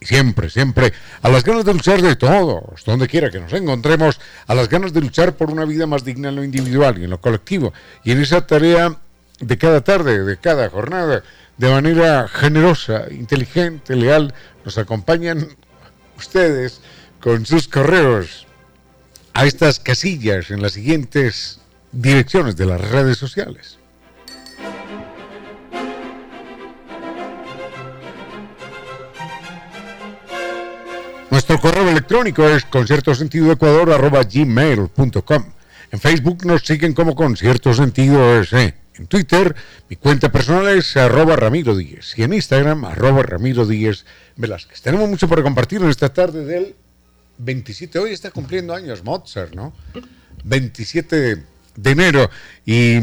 siempre, siempre, a las ganas de luchar de todos, donde quiera que nos encontremos, a las ganas de luchar por una vida más digna en lo individual y en lo colectivo. Y en esa tarea de cada tarde, de cada jornada, de manera generosa, inteligente, leal, nos acompañan ustedes con sus correos a estas casillas en las siguientes direcciones de las redes sociales. Nuestro correo electrónico es conciertosentidoecuador.gmail.com En Facebook nos siguen como Concierto Sentido. En Twitter, mi cuenta personal es arroba Ramiro Díez. Y en Instagram, arroba Ramiro Díez Velázquez. Tenemos mucho por compartir en esta tarde del 27. Hoy está cumpliendo años Mozart, ¿no? 27 de enero. Y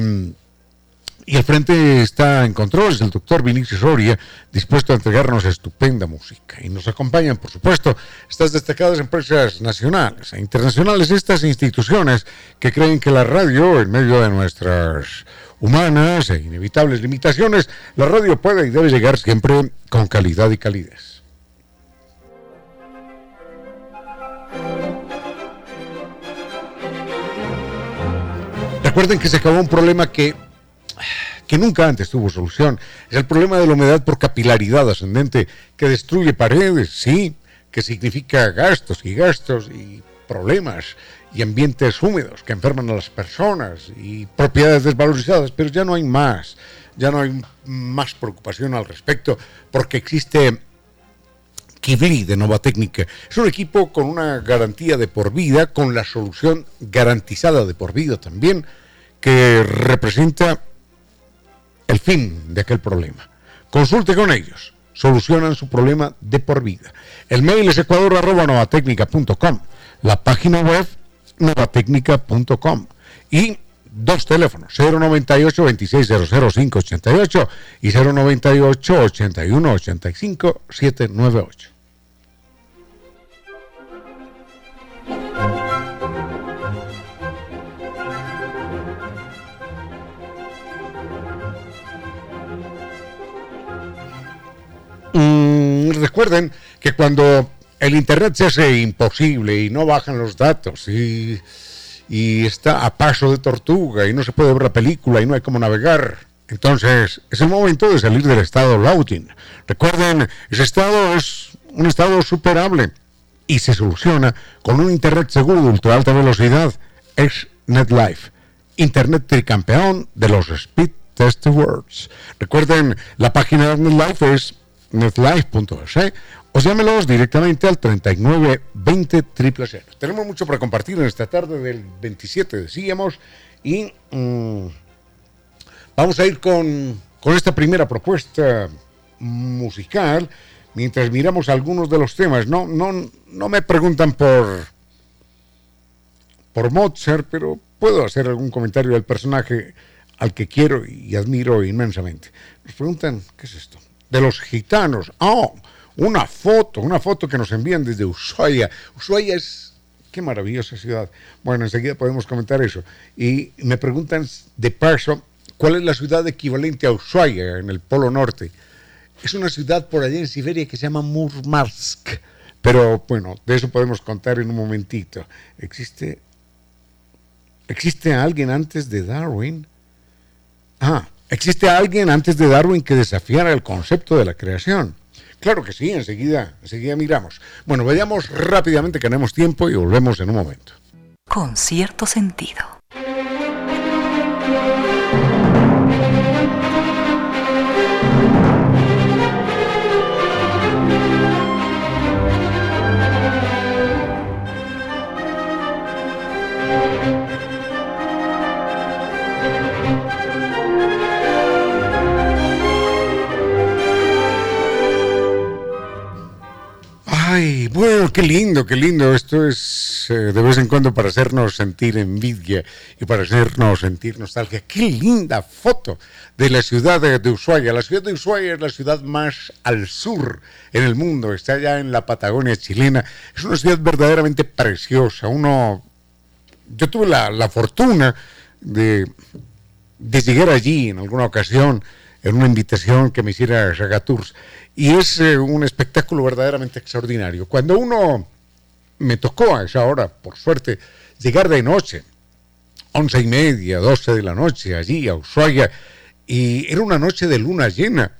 y al frente está en controles el doctor Vinicio Soria, dispuesto a entregarnos estupenda música. Y nos acompañan, por supuesto, estas destacadas empresas nacionales e internacionales, estas instituciones que creen que la radio, en medio de nuestras humanas e inevitables limitaciones, la radio puede y debe llegar siempre con calidad y calidez. Recuerden que se acabó un problema que que nunca antes tuvo solución. Es el problema de la humedad por capilaridad ascendente que destruye paredes, sí, que significa gastos y gastos y problemas y ambientes húmedos que enferman a las personas y propiedades desvalorizadas, pero ya no hay más, ya no hay más preocupación al respecto porque existe Kibli de Nova Técnica. Es un equipo con una garantía de por vida, con la solución garantizada de por vida también, que representa el fin de aquel problema. Consulte con ellos, solucionan su problema de por vida. El mail es ecuador.novatecnica.com, la página web novatecnica.com y dos teléfonos, 098 2600588 y 098 Mm, recuerden que cuando el Internet se hace imposible y no bajan los datos y, está a paso de tortuga y no se puede ver la película y no hay cómo navegar, entonces es el momento de salir del estado loading. Recuerden, ese estado es un estado superable y se soluciona con un Internet seguro de alta velocidad. Es NetLife, Internet tricampeón de los Speed Test Awards. Recuerden, la página de NetLife es netlife.es o llámelos directamente al 39 20 Tenemos mucho para compartir en esta tarde del 27, decíamos, y mm, vamos a ir con, con esta primera propuesta musical mientras miramos algunos de los temas. No, no, no me preguntan por, por Mozart, pero puedo hacer algún comentario del personaje al que quiero y admiro inmensamente. Nos preguntan, ¿qué es esto? De los gitanos. Oh, una foto, una foto que nos envían desde Ushuaia. Ushuaia es, qué maravillosa ciudad. Bueno, enseguida podemos comentar eso. Y me preguntan de paso, ¿cuál es la ciudad equivalente a Ushuaia en el Polo Norte? Es una ciudad por allá en Siberia que se llama Murmansk. Pero bueno, de eso podemos contar en un momentito. ¿Existe, ¿existe alguien antes de Darwin? Ah, ¿existe alguien antes de Darwin que desafiara el concepto de la creación? Claro que sí, enseguida, enseguida miramos. Bueno, vayamos rápidamente que tenemos tiempo y volvemos en un momento. Con cierto sentido. Qué lindo, qué lindo. Esto es eh, de vez en cuando para hacernos sentir envidia y para hacernos sentir nostalgia. Qué linda foto de la ciudad de, Ushuaia. La ciudad de Ushuaia es la ciudad más al sur en el mundo. Está allá en la Patagonia chilena. Es una ciudad verdaderamente preciosa. Uno, yo tuve la, fortuna de, de llegar allí en alguna ocasión en una invitación que me hiciera Ragatours y es eh, un espectáculo verdaderamente extraordinario. Cuando uno me tocó a esa hora, por suerte, llegar de noche, once y media, doce de la noche, allí a Ushuaia, y era una noche de luna llena,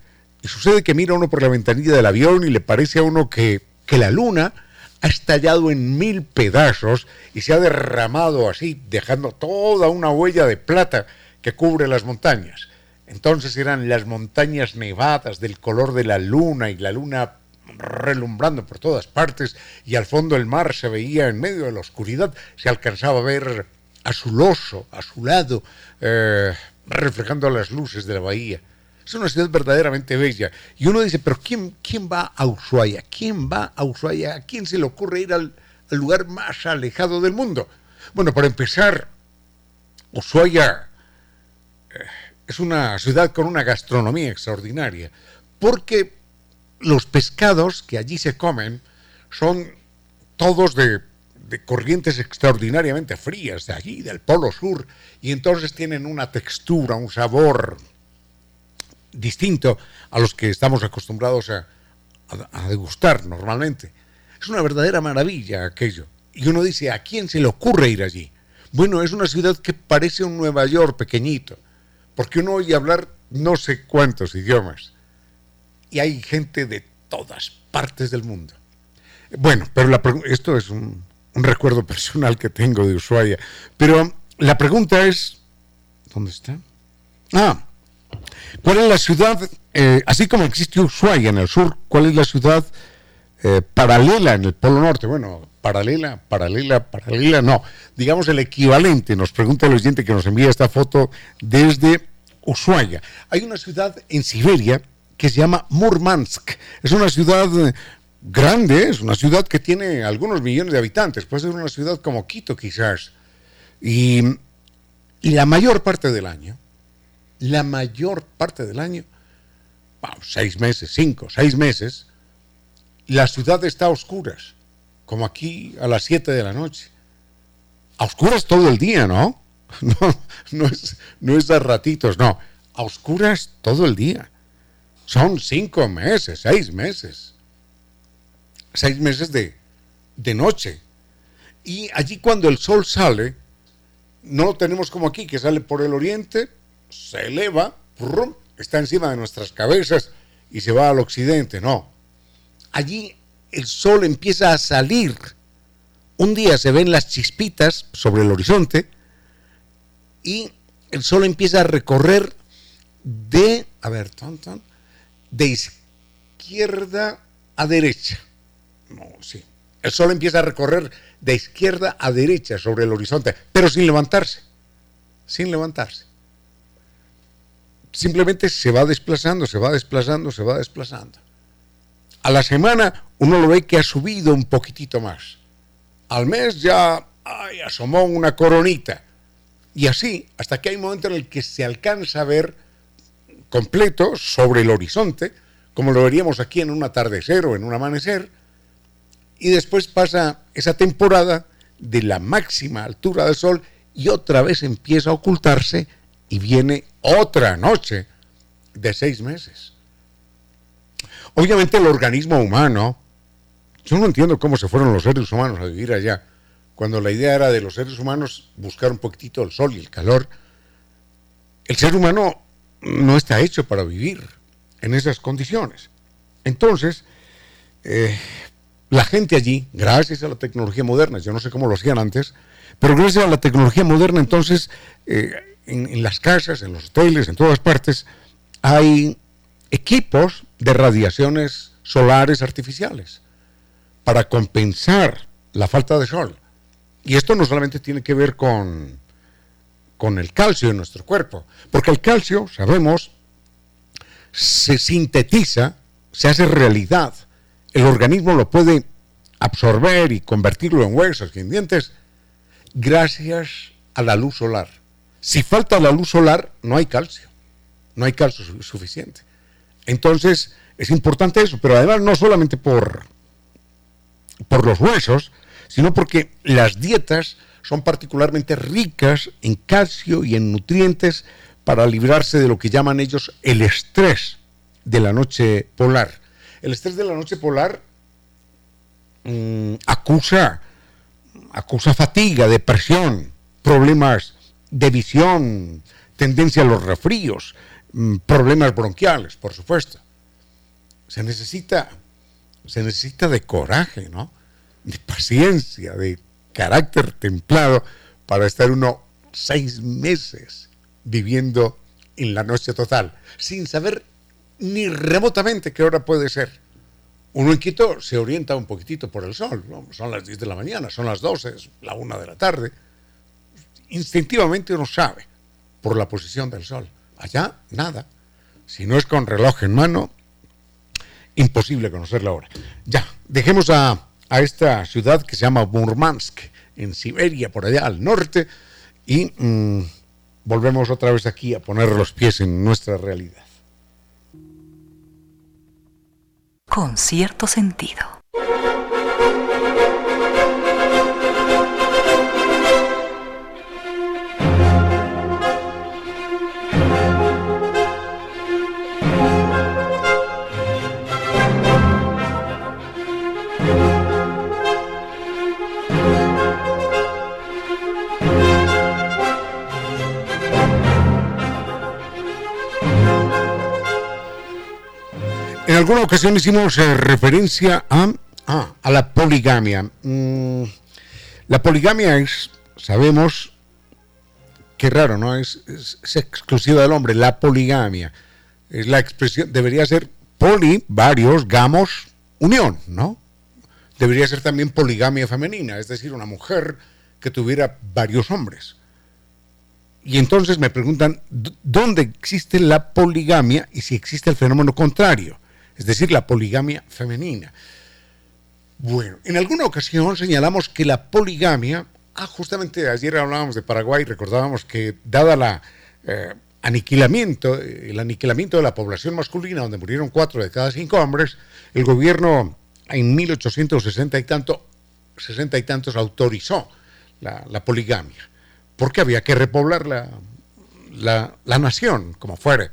y sucede que mira uno por la ventanilla del avión y le parece a uno que, que la luna ha estallado en mil pedazos y se ha derramado así, dejando toda una huella de plata que cubre las montañas. Entonces eran las montañas nevadas del color de la luna y la luna relumbrando por todas partes y al fondo el mar se veía en medio de la oscuridad, se alcanzaba a ver azuloso, a su lado, eh, reflejando las luces de la bahía. Es una ciudad verdaderamente bella. Y uno dice, pero ¿quién, quién va a Ushuaia? ¿Quién va a Ushuaia? ¿A quién se le ocurre ir al, al lugar más alejado del mundo? Bueno, para empezar, Ushuaia es una ciudad con una gastronomía extraordinaria, porque los pescados que allí se comen son todos de, corrientes extraordinariamente frías, de allí, del Polo Sur, y entonces tienen una textura, un sabor distinto a los que estamos acostumbrados a, a degustar normalmente. Es una verdadera maravilla aquello. Y uno dice, ¿a quién se le ocurre ir allí? Bueno, es una ciudad que parece un Nueva York pequeñito porque uno oye hablar no sé cuántos idiomas y hay gente de todas partes del mundo. Bueno, pero esto es un, recuerdo personal que tengo de Ushuaia, pero la pregunta es, ¿dónde está? Ah, ¿cuál es la ciudad, eh, así como existe Ushuaia en el sur, cuál es la ciudad eh, paralela en el Polo Norte? Bueno, paralela, paralela, paralela, no. Digamos el equivalente, nos pregunta el oyente que nos envía esta foto desde Ushuaia. Hay una ciudad en Siberia que se llama Murmansk. Es una ciudad eh, grande, es una ciudad que tiene algunos millones de habitantes, puede ser una ciudad como Quito quizás. Y, la mayor parte del año, la mayor parte del año, seis meses, cinco, seis meses, la ciudad está a oscuras como aquí a las 7 de la noche. A oscuras todo el día, ¿no? No, no es, no es a ratitos, no. A oscuras todo el día. Son cinco meses, seis meses. Seis meses de, de noche. Y allí cuando el sol sale, no lo tenemos como aquí, que sale por el oriente, se eleva, está encima de nuestras cabezas y se va al occidente. No. Allí el sol empieza a salir. Un día se ven las chispitas sobre el horizonte y el sol empieza a recorrer de, a ver, de izquierda a derecha. No, sí. El sol empieza a recorrer de izquierda a derecha sobre el horizonte, pero sin levantarse. Sin levantarse. Simplemente se va desplazando, se va desplazando, se va desplazando A la semana uno lo ve que ha subido un poquitito más. Al mes ya asomó una coronita. Y así, hasta que hay un momento en el que se alcanza a ver completo sobre el horizonte, como lo veríamos aquí en un atardecer o en un amanecer, y después pasa esa temporada de la máxima altura del sol y otra vez empieza a ocultarse y viene otra noche de seis meses. Obviamente el organismo humano, yo no entiendo cómo se fueron los seres humanos a vivir allá, cuando la idea era de los seres humanos buscar un poquitito el sol y el calor. El ser humano no está hecho para vivir en esas condiciones. Entonces, eh, la gente allí, gracias a la tecnología moderna, yo no sé cómo lo hacían antes, pero gracias a la tecnología moderna, entonces, eh, en, las casas, en los hoteles, en todas partes, hay equipos de radiaciones solares artificiales para compensar la falta de sol. Y esto no solamente tiene que ver con, con el calcio en nuestro cuerpo, porque el calcio, sabemos, se sintetiza, se hace realidad el organismo lo puede absorber y convertirlo en huesos y en dientes gracias a la luz solar. Si falta la luz solar, no hay calcio, no hay calcio suficiente. Entonces, es importante eso, pero además no solamente por, por los huesos, sino porque las dietas son particularmente ricas en calcio y en nutrientes para librarse de lo que llaman ellos el estrés de la noche polar. El estrés de la noche polar mm, acusa, acusa fatiga, depresión, problemas de visión, tendencia a los refríos, problemas bronquiales, por supuesto. Se necesita, se necesita de coraje, ¿no? De paciencia, de carácter templado para estar uno seis meses viviendo en la noche total, sin saber ni remotamente qué hora puede ser. Uno en Quito se orienta un poquitito por el sol, son las 10 de la mañana, son las 12, es la 1 de la tarde. Instintivamente uno sabe por la posición del sol. Allá, nada. Si no es con reloj en mano, imposible conocer la hora. Ya, dejemos a, esta ciudad que se llama Murmansk, en Siberia, por allá al norte, y mm, volvemos otra vez aquí a poner los pies en nuestra realidad. con cierto sentido. Alguna ocasión hicimos eh, referencia a, a, la poligamia. Mm, la poligamia es, sabemos, qué raro, ¿no? Es, exclusiva del hombre, la poligamia. Es la expresión, debería ser poli, varios, gamos, unión, ¿no? Debería ser también poligamia femenina, es decir, una mujer que tuviera varios hombres. Y entonces me preguntan, ¿dónde existe la poligamia y si existe el fenómeno contrario? Es decir, la poligamia femenina. Bueno, en alguna ocasión señalamos que la poligamia, ah, justamente ayer hablábamos de Paraguay, recordábamos que dada la eh, aniquilamiento, el aniquilamiento de la población masculina, donde murieron cuatro de cada cinco hombres, el gobierno en 1860 y tanto, 60 y tantos autorizó la, poligamia, porque había que repoblar la, la, la nación, como fuere.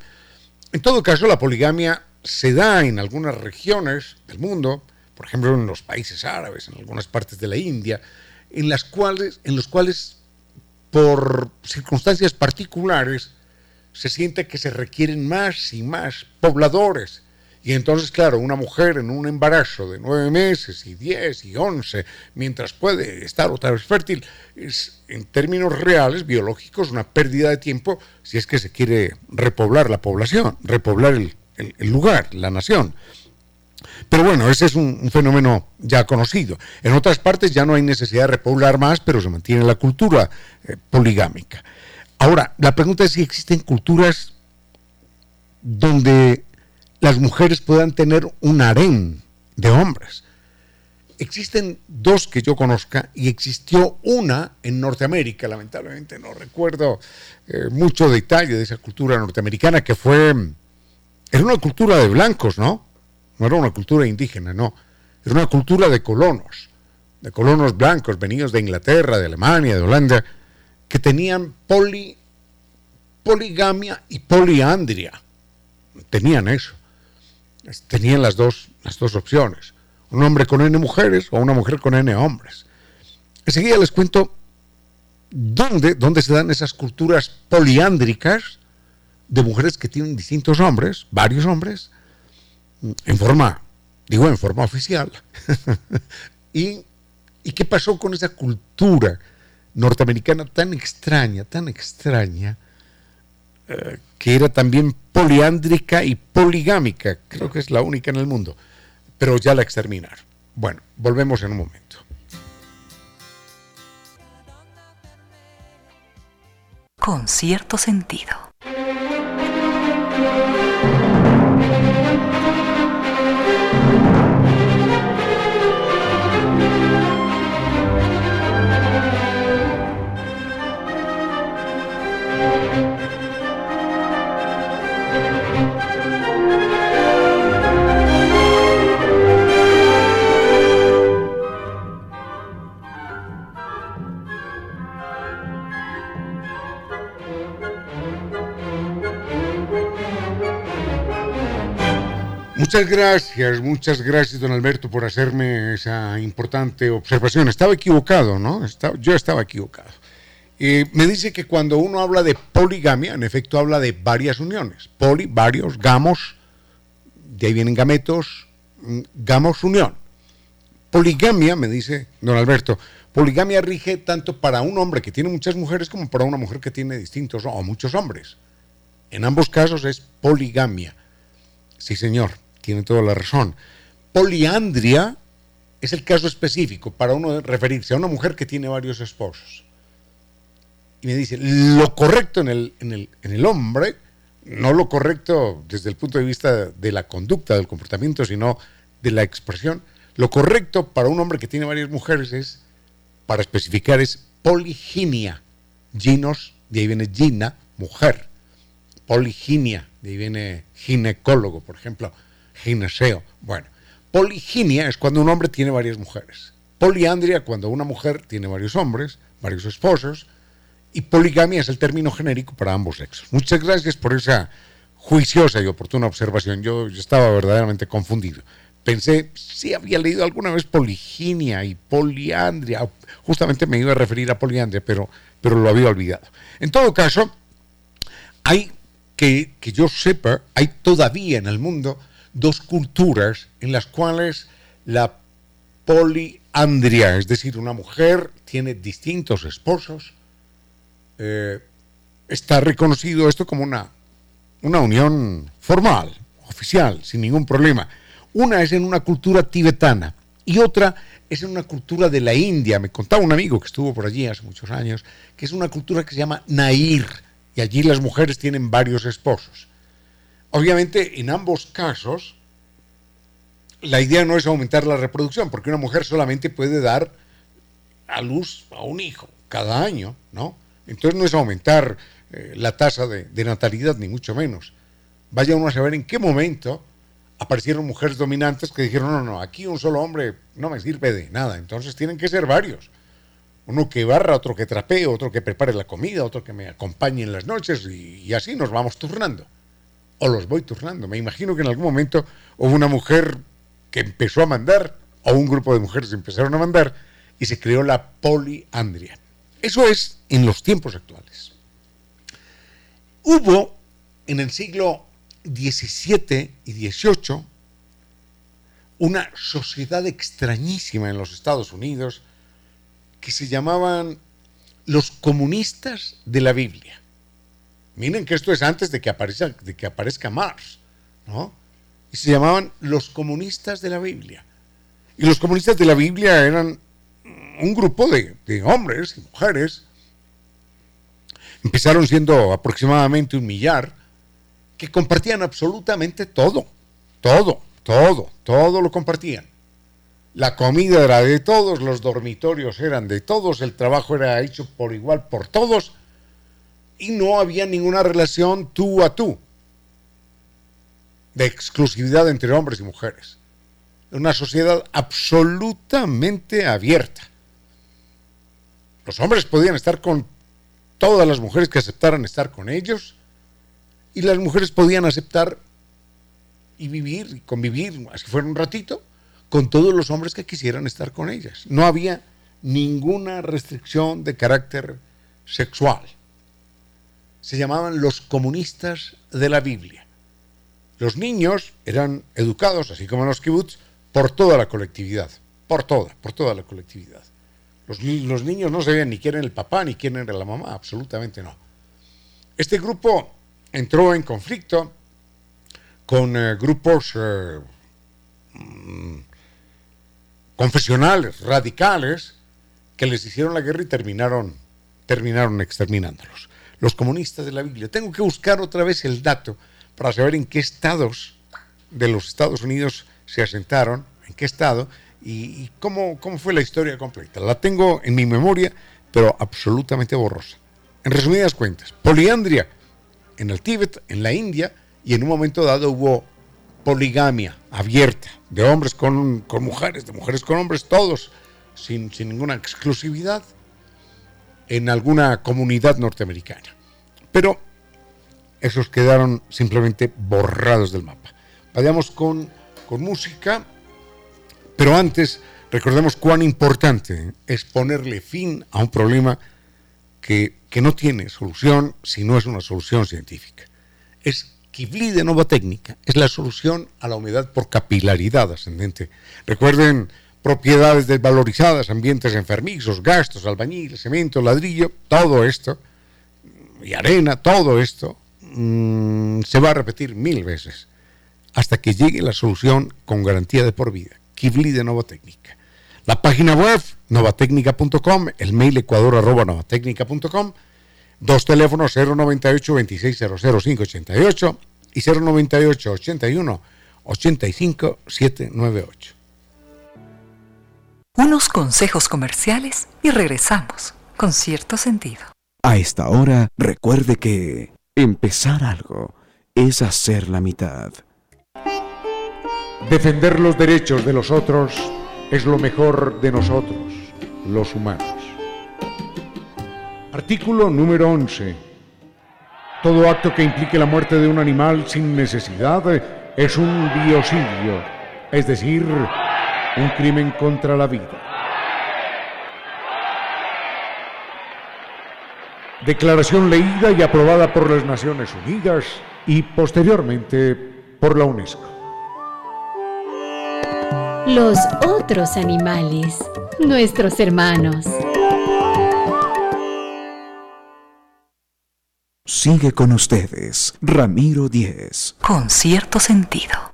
En todo caso, la poligamia se da en algunas regiones del mundo, por ejemplo en los países árabes, en algunas partes de la India, en las cuales, en los cuales por circunstancias particulares se siente que se requieren más y más pobladores. Y entonces, claro, una mujer en un embarazo de nueve meses y diez y once, mientras puede estar otra vez fértil, es en términos reales, biológicos, una pérdida de tiempo si es que se quiere repoblar la población, repoblar el, el, lugar, la nación. Pero bueno, ese es un, fenómeno ya conocido. En otras partes ya no hay necesidad de repoblar más, pero se mantiene la cultura eh, poligámica. Ahora, la pregunta es si existen culturas donde las mujeres puedan tener un harén de hombres. Existen dos que yo conozca y existió una en Norteamérica, lamentablemente no recuerdo eh, mucho detalle de esa cultura norteamericana que fue, era una cultura de blancos, ¿no? No era una cultura indígena, no, era una cultura de colonos, de colonos blancos venidos de Inglaterra, de Alemania, de Holanda, que tenían poli, poligamia y poliandria, tenían eso, tenían las dos, las dos opciones un hombre con N mujeres o una mujer con N hombres. Enseguida les cuento dónde, dónde se dan esas culturas poliándricas de mujeres que tienen distintos hombres, varios hombres, en forma, digo, en forma oficial. y, qué pasó con esa cultura norteamericana tan extraña, tan extraña, eh, que era también poliándrica y poligámica, creo que es la única en el mundo pero ya la exterminaron. Bueno, volvemos en un momento. Con cierto sentido. Muchas gracias, muchas gracias, don Alberto, por hacerme esa importante observación. Estaba equivocado, ¿no? yo estaba equivocado. me dice que cuando uno habla de poligamia, en efecto habla de varias uniones. Poli, varios, gamos, de ahí vienen gametos, mm, gamos, unión. Poligamia, me dice don Alberto, poligamia rige tanto para un hombre que tiene muchas mujeres como para una mujer que tiene distintos o muchos hombres. En ambos casos es poligamia. Sí, señor tiene toda la razón. Poliandria es el caso específico para uno referirse a una mujer que tiene varios esposos. Y me dice, lo correcto en el, en el, hombre, no lo correcto desde el punto de vista de la conducta, del comportamiento, sino de la expresión, lo correcto para un hombre que tiene varias mujeres es, para especificar, es poliginia. Ginos, de ahí viene gina, mujer. Poliginia, de ahí viene ginecólogo, por ejemplo gineceo. Bueno, poliginia es cuando un hombre tiene varias mujeres. Poliandria cuando una mujer tiene varios hombres, varios esposos. Y poligamia es el término genérico para ambos sexos. Muchas gracias por esa juiciosa y oportuna observación. Yo, estaba verdaderamente confundido. Pensé, si había leído alguna vez poliginia y poliandria. Justamente me iba a referir a poliandria, pero, pero lo había olvidado. En todo caso, hay que, que yo sepa, hay todavía en el mundo dos culturas en las cuales la poliandria, es decir, una mujer tiene distintos esposos, eh, está reconocido esto como una, una unión formal, oficial, sin ningún problema. Una es en una cultura tibetana y otra es en una cultura de la India. Me contaba un amigo que estuvo por allí hace muchos años, que es una cultura que se llama Nair, y allí las mujeres tienen varios esposos. Obviamente, en ambos casos, la idea no es aumentar la reproducción, porque una mujer solamente puede dar a luz a un hijo cada año, ¿no? Entonces no es aumentar eh, la tasa de, natalidad, ni mucho menos. Vaya uno a saber en qué momento aparecieron mujeres dominantes que dijeron, no, no, aquí un solo hombre no me sirve de nada, entonces tienen que ser varios. Uno que barra, otro que trapee, otro que prepare la comida, otro que me acompañe en las noches y así nos vamos turnando o los voy turnando. Me imagino que en algún momento hubo una mujer que empezó a mandar, o un grupo de mujeres empezaron a mandar, y se creó la poliandria. Eso es en los tiempos actuales. Hubo en el siglo XVII y XVIII una sociedad extrañísima en los Estados Unidos que se llamaban los comunistas de la Biblia. Miren que esto es antes de que aparezca, de Marx, ¿no? Y se llamaban los comunistas de la Biblia. Y los comunistas de la Biblia eran un grupo de, de hombres y mujeres. Empezaron siendo aproximadamente un millar que compartían absolutamente todo, todo, todo, todo lo compartían. La comida era de todos, los dormitorios eran de todos, el trabajo era hecho por igual por todos y no había ninguna relación tú a tú de exclusividad entre hombres y mujeres. Una sociedad absolutamente abierta. Los hombres podían estar con todas las mujeres que aceptaran estar con ellos y las mujeres podían aceptar y vivir y convivir, así fuera un ratito, con todos los hombres que quisieran estar con ellas. No había ninguna restricción de carácter sexual. Se llamaban los comunistas de la Biblia. Los niños eran educados, así como los kibbutz, por toda la colectividad, por toda, por toda la colectividad. Los, niños no sabían ni quién era el papá ni quién era la mamá, absolutamente no. Este grupo entró en conflicto con eh, grupos eh, mm, confesionales, radicales, que les hicieron la guerra y terminaron, terminaron exterminándolos. Los comunistas de la Biblia. Tengo que buscar otra vez el dato para saber en qué estados de los Estados Unidos se asentaron, en qué estado y, cómo, cómo fue la historia completa. La tengo en mi memoria, pero absolutamente borrosa. En resumidas cuentas, poliandria en el Tíbet, en la India, y en un momento dado hubo poligamia abierta, de hombres con, mujeres, de mujeres con hombres, todos, sin, sin ninguna exclusividad, en alguna comunidad norteamericana. Pero esos quedaron simplemente borrados del mapa. Vayamos con, con música, pero antes recordemos cuán importante es ponerle fin a un problema que, que no tiene solución si no es una solución científica. Es Kivli de Nova Técnica es la solución a la humedad por capilaridad ascendente. Recuerden propiedades desvalorizadas, ambientes enfermizos, gastos, albañil, cemento, ladrillo, todo esto, y arena, todo esto, mm, se va a repetir mil veces hasta que llegue la solución con garantía de por vida. Kivli de Nova Técnica. La página web, novatecnica.com, el mail ecuador arroba Dos teléfonos 098 2600588 y 098 81 85 798. Unos consejos comerciales y regresamos con cierto sentido. A esta hora, recuerde que empezar algo es hacer la mitad. Defender los derechos de los otros es lo mejor de nosotros, los humanos. Artículo número 11. Todo acto que implique la muerte de un animal sin necesidad es un biocidio, es decir, un crimen contra la vida. Declaración leída y aprobada por las Naciones Unidas y posteriormente por la UNESCO. Los otros animales, nuestros hermanos. Sigue con ustedes, Ramiro Díez. Con cierto sentido.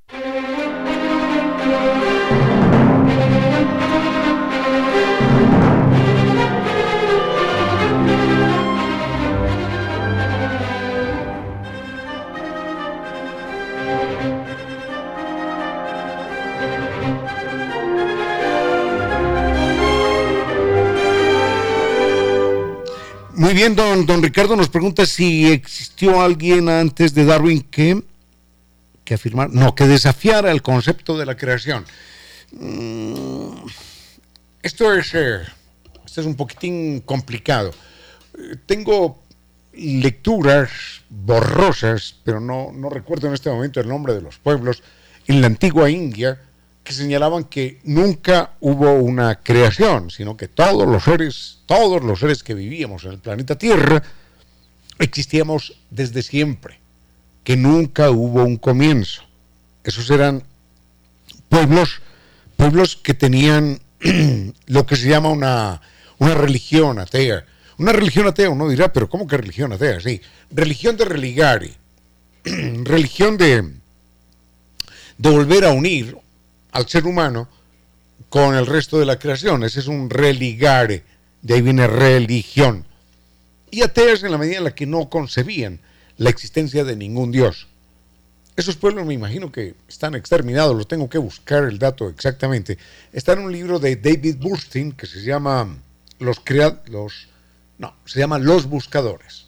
Muy bien, don, don Ricardo nos pregunta si existió alguien antes de Darwin que, que afirmar, no, que desafiara el concepto de la creación. Mm, esto es, eh, esto es un poquitín complicado. tengo lecturas borrosas, pero no, no recuerdo en este momento el nombre de los pueblos, en la antigua India, que señalaban que nunca hubo una creación, sino que todos los seres, todos los seres que vivíamos en el planeta Tierra, existíamos desde siempre, que nunca hubo un comienzo. Esos eran pueblos, pueblos que tenían lo que se llama una, una religión atea. Una religión atea, uno dirá, pero ¿cómo que religión atea? Sí, religión de religare, religión de, de volver a unir al ser humano con el resto de la creación. Ese es un religare, de ahí viene religión. Y ateas en la medida en la que no concebían la existencia de ningún Dios. esos pueblos me imagino que están exterminados, los tengo que buscar el dato exactamente. Está en un libro de David Burstein que se llama Los los no, se llama Los Buscadores.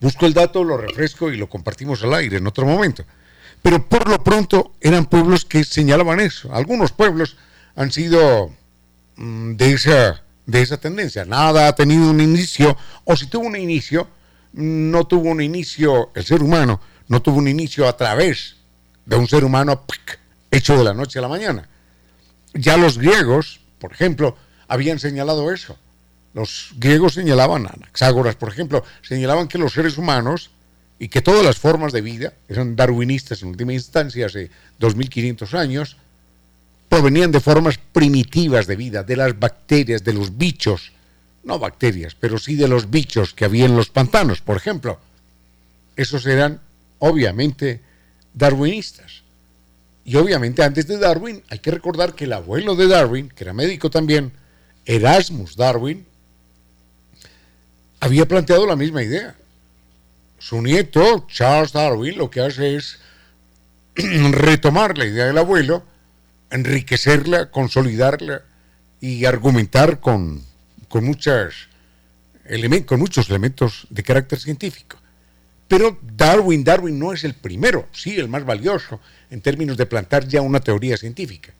Busco el dato, lo refresco y lo compartimos al aire en otro momento. Pero por lo pronto eran pueblos que señalaban eso. Algunos pueblos han sido mm, de esa, de esa tendencia. Nada ha tenido un inicio, o si tuvo un inicio, no tuvo un inicio el ser humano, no tuvo un inicio a través de un ser humano hecho de la noche a la mañana. Ya los griegos, por ejemplo, habían señalado eso. Los griegos señalaban, Anaxágoras, por ejemplo, señalaban que los seres humanos y que todas las formas de vida, eran darwinistas en última instancia hace 2500 años, provenían de formas primitivas de vida, de las bacterias, de los bichos, no bacterias, pero sí de los bichos que había en los pantanos, por ejemplo. Esos eran, obviamente, darwinistas. Y obviamente antes de Darwin, hay que recordar que el abuelo de Darwin, que era médico también, Erasmus Darwin, había planteado la misma idea. Su nieto, Charles Darwin, lo que hace es retomar la idea del abuelo, enriquecerla, consolidarla y argumentar con, con, muchas, con muchos elementos de carácter científico. Pero Darwin, Darwin no es el primero, sí, el más valioso en términos de plantar ya una teoría científica,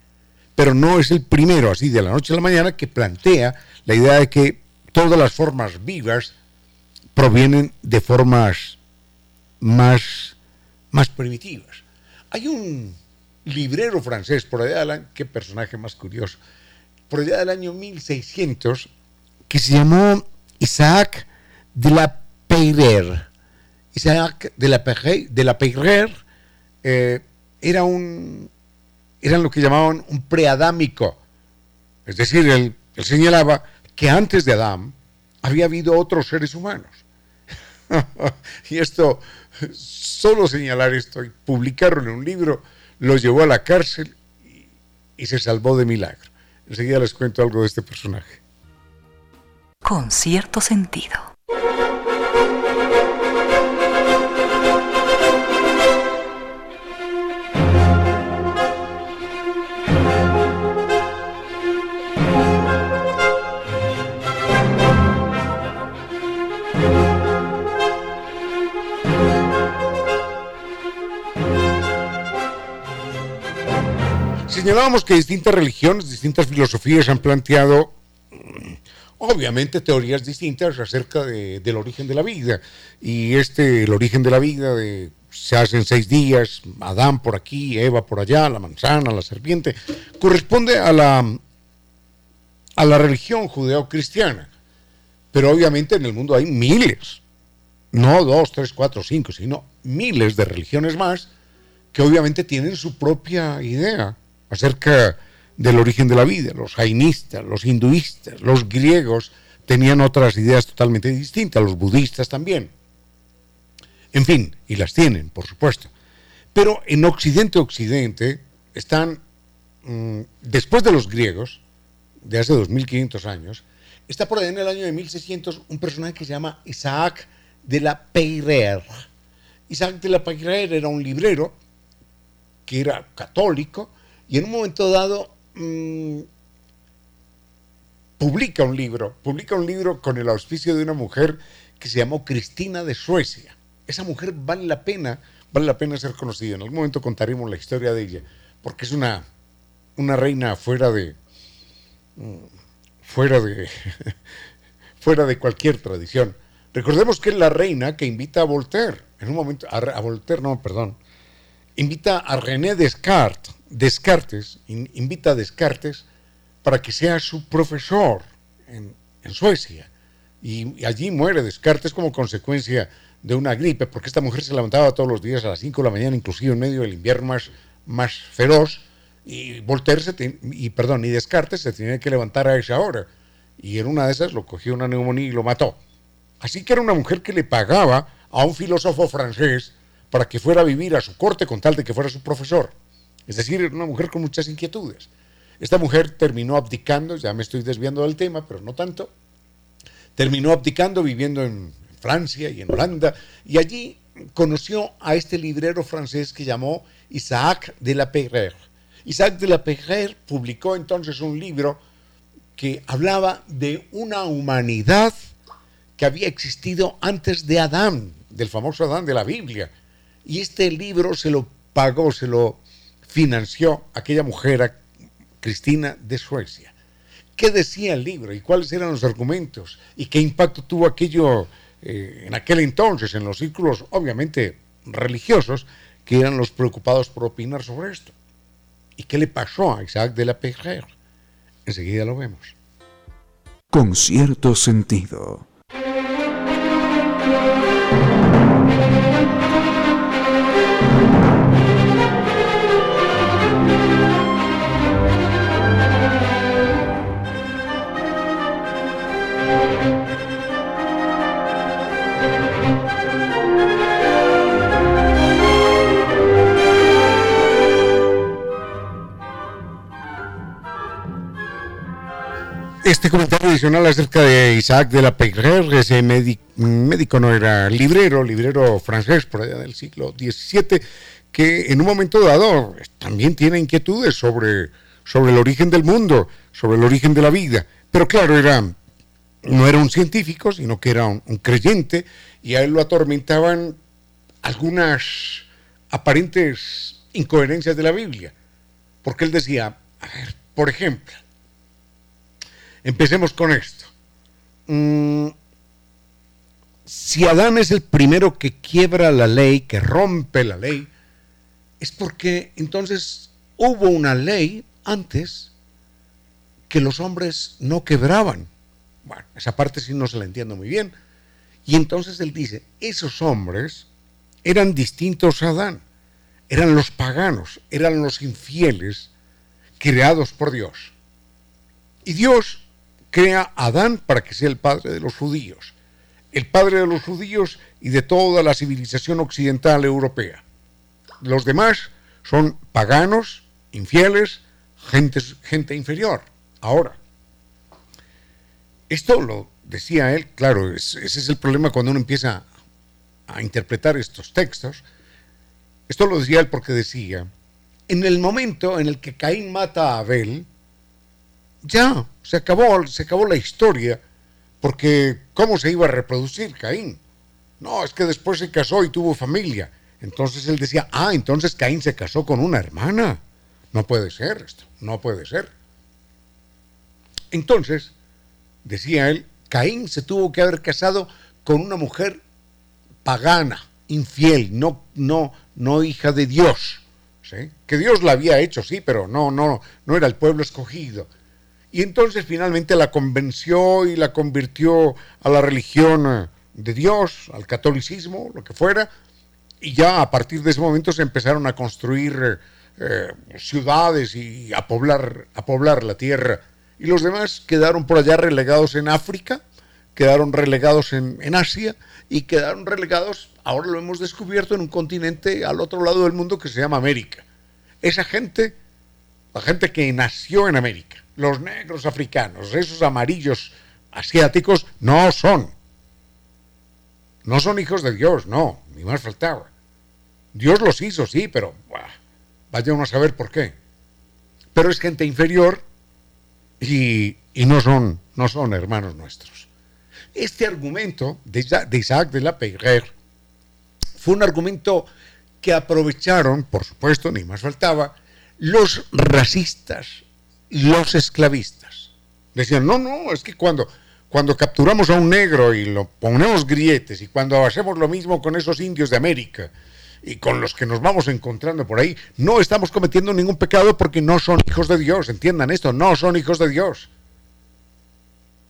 pero no es el primero, así de la noche a la mañana, que plantea la idea de que todas las formas vivas provienen de formas más, más primitivas. Hay un librero francés por allá del qué personaje más curioso, por allá del año 1600, que se llamó Isaac de la Peyrer. Isaac de la Peyrer, de la eh, era un, eran lo que llamaban un preadámico. Es decir, él señalaba que antes de Adán había habido otros seres humanos. y esto, solo señalar esto y publicarlo en un libro, lo llevó a la cárcel y, y se salvó de milagro. Enseguida les cuento algo de este personaje. Con cierto sentido. Señalábamos que distintas religiones, distintas filosofías han planteado, mm, obviamente, teorías distintas acerca del origen de la vida. Y este, el origen de la vida, de, se hace en seis días, Adán por aquí, Eva por allá, la manzana, la serpiente, corresponde a la, a la religión judeo-cristiana. Pero obviamente en el mundo hay miles, no dos, tres, cuatro, cinco, sino miles de religiones más que obviamente tienen su propia idea acerca del origen de la vida. Los jainistas, los hinduistas, los griegos tenían otras ideas totalmente distintas, los budistas también. En fin, y las tienen, por supuesto. Pero en Occidente, Occidente, están, mm, después de los griegos, de hace 2500 años, está por ahí en el año de 1600 un personaje que se llama Isaac de la Peyrer. Isaac de la Peyrer era un librero que era católico, y en un momento dado mm, publica un libro, publica un libro con el auspicio de una mujer que se llamó Cristina de Suecia. Esa mujer vale la pena, vale la pena ser conocida. En algún momento contaremos la historia de ella, porque es una, una reina fuera de, mm, fuera de, fuera de cualquier tradición. Recordemos que es la reina que invita a Voltaire, en un momento, a Voltaire, no, perdón, invita a René Descartes, invita a Descartes para que sea su profesor en, Suecia. Y, allí muere Descartes como consecuencia de una gripe, porque esta mujer se levantaba todos los días a las 5 de la mañana, inclusive en medio del invierno más, más feroz, y Voltaire y perdón, y Descartes se tenía que levantar a esa hora. Y en una de esas lo cogió una neumonía y lo mató. Así que era una mujer que le pagaba a un filósofo francés para que fuera a vivir a su corte con tal de que fuera su profesor. Es decir, una mujer con muchas inquietudes. Esta mujer terminó abdicando, ya me estoy desviando del tema, pero no tanto, terminó abdicando viviendo en Francia y en Holanda, y allí conoció a este librero francés que llamó Isaac de la Peyrère. Isaac de la Peyrère publicó entonces un libro que hablaba de una humanidad que había existido antes de Adán, del famoso Adán de la Biblia. Y este libro se lo pagó, se lo financió aquella mujer, Cristina de Suecia. ¿Qué decía el libro y cuáles eran los argumentos y qué impacto tuvo aquello eh, en aquel entonces en los círculos obviamente religiosos que eran los preocupados por opinar sobre esto? ¿Y qué le pasó a Isaac de la Pejer? Enseguida lo vemos. Con cierto sentido. Este comentario adicional acerca de Isaac de la Peyrère, ese médico no era librero, librero francés por allá del siglo XVII, que en un momento dado también tiene inquietudes sobre, sobre el origen del mundo, sobre el origen de la vida. Pero claro, era, no era un científico, sino que era un, creyente, y a él lo atormentaban algunas aparentes incoherencias de la Biblia. Porque él decía, a ver, por ejemplo, Empecemos con esto. Mm, si Adán es el primero que quiebra la ley, que rompe la ley, es porque entonces hubo una ley antes que los hombres no quebraban. Bueno, esa parte sí no se la entiendo muy bien. Y entonces él dice, esos hombres eran distintos a Adán, eran los paganos, eran los infieles creados por Dios. Y Dios crea a Adán para que sea el padre de los judíos, el padre de los judíos y de toda la civilización occidental europea. Los demás son paganos, infieles, gente, gente inferior. Ahora, esto lo decía él, claro, ese es el problema cuando uno empieza a interpretar estos textos. Esto lo decía él porque decía, en el momento en el que Caín mata a Abel, ya, se acabó, se acabó la historia, porque ¿cómo se iba a reproducir Caín? No, es que después se casó y tuvo familia. Entonces él decía, ah, entonces Caín se casó con una hermana. No puede ser esto, no puede ser. Entonces, decía él, Caín se tuvo que haber casado con una mujer pagana, infiel, no, no, no hija de Dios. ¿sí? Que Dios la había hecho, sí, pero no, no, no era el pueblo escogido. Y entonces finalmente la convenció y la convirtió a la religión eh, de Dios, al catolicismo, lo que fuera, y ya a partir de ese momento se empezaron a construir eh, eh, ciudades y a poblar, a poblar la tierra. Y los demás quedaron por allá relegados en África, quedaron relegados en, Asia y quedaron relegados, ahora lo hemos descubierto, en un continente al otro lado del mundo que se llama América. Esa gente, la gente que nació en América, los negros africanos, esos amarillos asiáticos, no son. No son hijos de Dios, no, ni más faltaba. Dios los hizo, sí, pero vaya uno a saber por qué. Pero es gente inferior y, no, son, no son hermanos nuestros. Este argumento de, Isaac de la Peyrère fue un argumento que aprovecharon, por supuesto, ni más faltaba, los racistas los esclavistas. Decían, no, no, es que cuando, cuando capturamos a un negro y lo ponemos grietes y cuando hacemos lo mismo con esos indios de América y con los que nos vamos encontrando por ahí, no estamos cometiendo ningún pecado porque no son hijos de Dios, entiendan esto, no son hijos de Dios.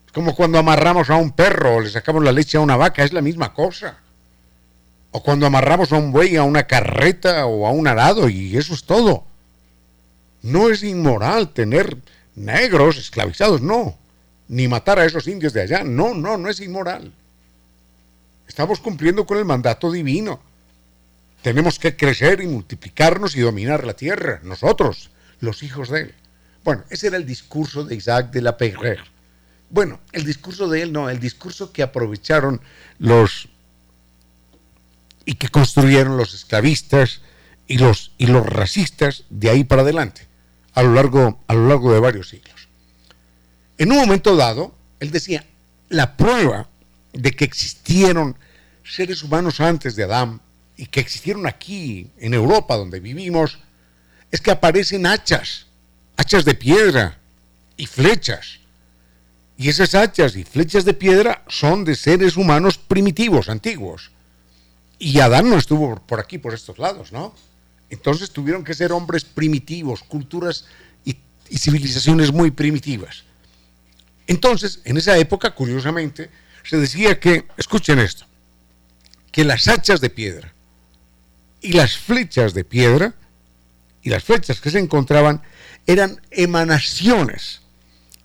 Es como cuando amarramos a un perro o le sacamos la leche a una vaca, es la misma cosa. O cuando amarramos a un buey a una carreta o a un arado y eso es todo. No es inmoral tener negros esclavizados, no. Ni matar a esos indios de allá, no, no, no es inmoral. Estamos cumpliendo con el mandato divino. Tenemos que crecer y multiplicarnos y dominar la tierra, nosotros, los hijos de él. Bueno, ese era el discurso de Isaac de la Peyrère. Bueno, el discurso de él no, el discurso que aprovecharon los, y que construyeron los esclavistas y los, y los racistas de ahí para adelante, a lo, largo, a lo largo de varios siglos. En un momento dado, él decía, la prueba de que existieron seres humanos antes de Adán y que existieron aquí, en Europa, donde vivimos, es que aparecen hachas, hachas de piedra y flechas. Y esas hachas y flechas de piedra son de seres humanos primitivos, antiguos. Y Adán no estuvo por aquí, por estos lados, ¿no? Entonces tuvieron que ser hombres primitivos, culturas y, civilizaciones muy primitivas. Entonces, en esa época, curiosamente, se decía que, escuchen esto, que las hachas de piedra y las flechas de piedra y las flechas que se encontraban eran emanaciones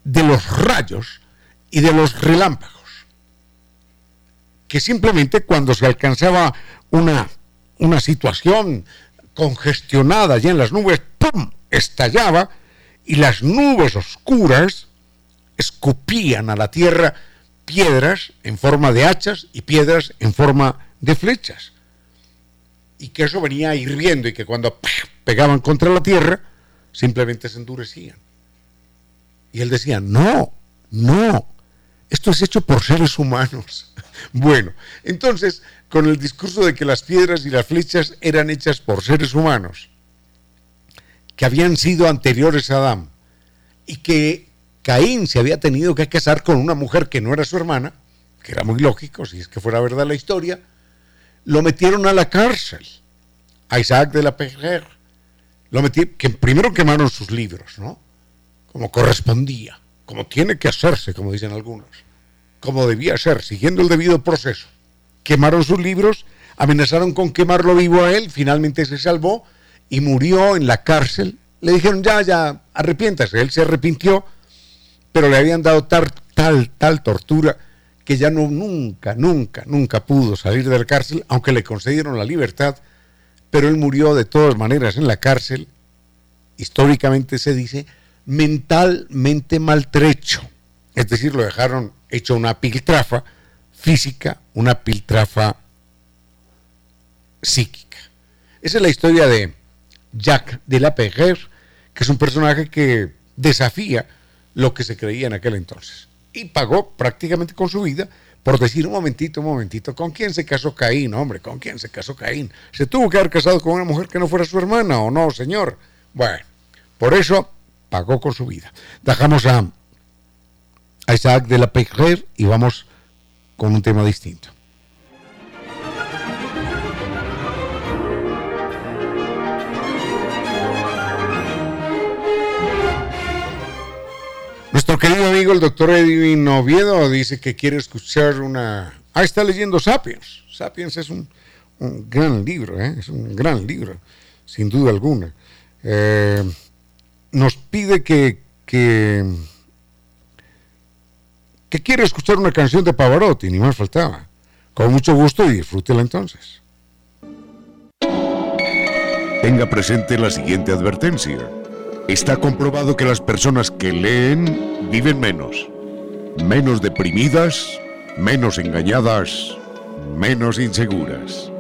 de los rayos y de los relámpagos, que simplemente cuando se alcanzaba una, una situación congestionada ya en las nubes, ¡pum! estallaba y las nubes oscuras escupían a la tierra piedras en forma de hachas y piedras en forma de flechas. Y que eso venía hirviendo y que cuando pegaban contra la tierra, simplemente se endurecían. Y él decía, no, no, esto es hecho por seres humanos. Bueno, entonces, con el discurso de que las piedras y las flechas eran hechas por seres humanos, que habían sido anteriores a Adán, y que Caín se había tenido que casar con una mujer que no era su hermana, que era muy lógico, si es que fuera verdad la historia, lo metieron a la cárcel, a Isaac de la Pejer. Lo metí, que primero quemaron sus libros, ¿no? Como correspondía, como tiene que hacerse, como dicen algunos, como debía ser, siguiendo el debido proceso. Quemaron sus libros, amenazaron con quemarlo vivo a él, finalmente se salvó y murió en la cárcel. Le dijeron, ya, ya, arrepiéntase. Él se arrepintió, pero le habían dado tal, tal, tal tortura que ya no, nunca, nunca, nunca pudo salir de la cárcel, aunque le concedieron la libertad pero él murió de todas maneras en la cárcel, históricamente se dice, mentalmente maltrecho. Es decir, lo dejaron hecho una piltrafa física, una piltrafa psíquica. Esa es la historia de Jacques de la Peguer, que es un personaje que desafía lo que se creía en aquel entonces. Y pagó prácticamente con su vida por decir un momentito, un momentito, ¿con quién se casó Caín? Hombre, ¿con quién se casó Caín? ¿Se tuvo que haber casado con una mujer que no fuera su hermana o no, señor? Bueno, por eso pagó con su vida. Dejamos a, Isaac de la Pejer y vamos con un tema distinto. Querido amigo el doctor Edwin Oviedo dice que quiere escuchar una... Ah, está leyendo Sapiens. Sapiens es un, gran libro, ¿eh? es un gran libro, sin duda alguna. Eh, nos pide que, que, que quiere escuchar una canción de Pavarotti, ni más faltaba. Con mucho gusto y disfrútela entonces. Tenga presente la siguiente advertencia. Está comprobado que las personas que leen viven menos, menos deprimidas, menos engañadas, menos inseguras.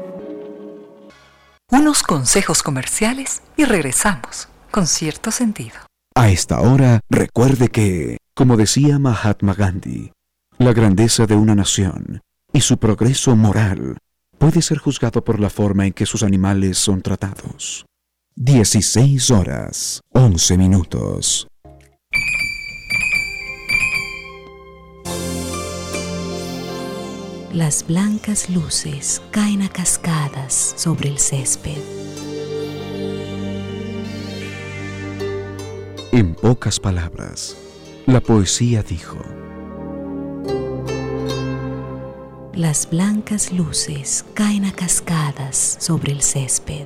Unos consejos comerciales y regresamos con cierto sentido. A esta hora, recuerde que, como decía Mahatma Gandhi, la grandeza de una nación y su progreso moral puede ser juzgado por la forma en que sus animales son tratados. 16 horas 11 minutos. Las blancas luces caen a cascadas sobre el césped. En pocas palabras, la poesía dijo, Las blancas luces caen a cascadas sobre el césped.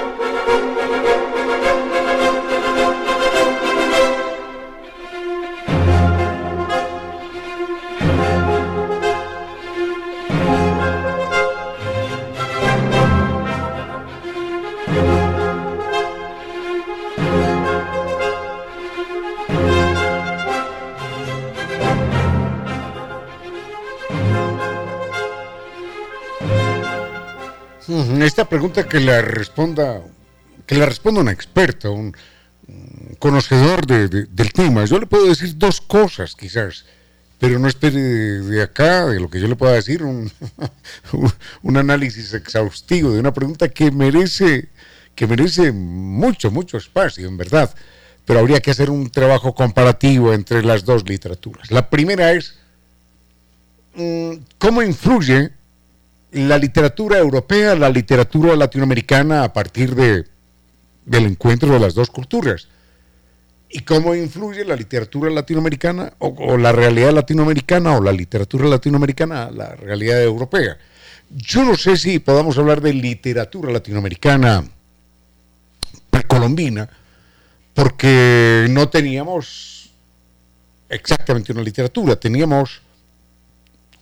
Esta pregunta que la responda, que la responda un experto, un, conocedor del tema. Yo le puedo decir dos cosas, quizás, pero no espere de, acá, de lo que yo le pueda decir, un, un, análisis exhaustivo de una pregunta que merece, que merece mucho, mucho espacio, en verdad. Pero habría que hacer un trabajo comparativo entre las dos literaturas. La primera es mm, cómo influye la literatura europea, la literatura latinoamericana a partir de, del encuentro de las dos culturas. ¿Y cómo influye la literatura latinoamericana o, la realidad latinoamericana o la literatura latinoamericana a la realidad europea? Yo no sé si podamos hablar de literatura latinoamericana precolombina, porque no teníamos exactamente una literatura, teníamos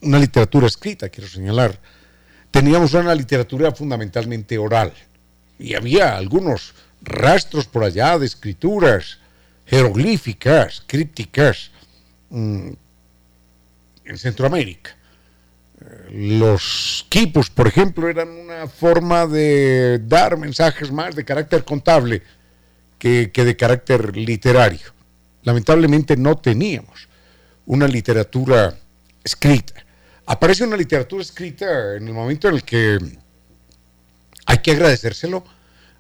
una literatura escrita, quiero señalar teníamos una literatura fundamentalmente oral y había algunos rastros por allá de escrituras jeroglíficas, crípticas mm, en Centroamérica. Los quipos, por ejemplo, eran una forma de dar mensajes más de carácter contable que, que de carácter literario. Lamentablemente no teníamos una literatura escrita aparece una literatura escrita en el momento en el que hay que agradecérselo.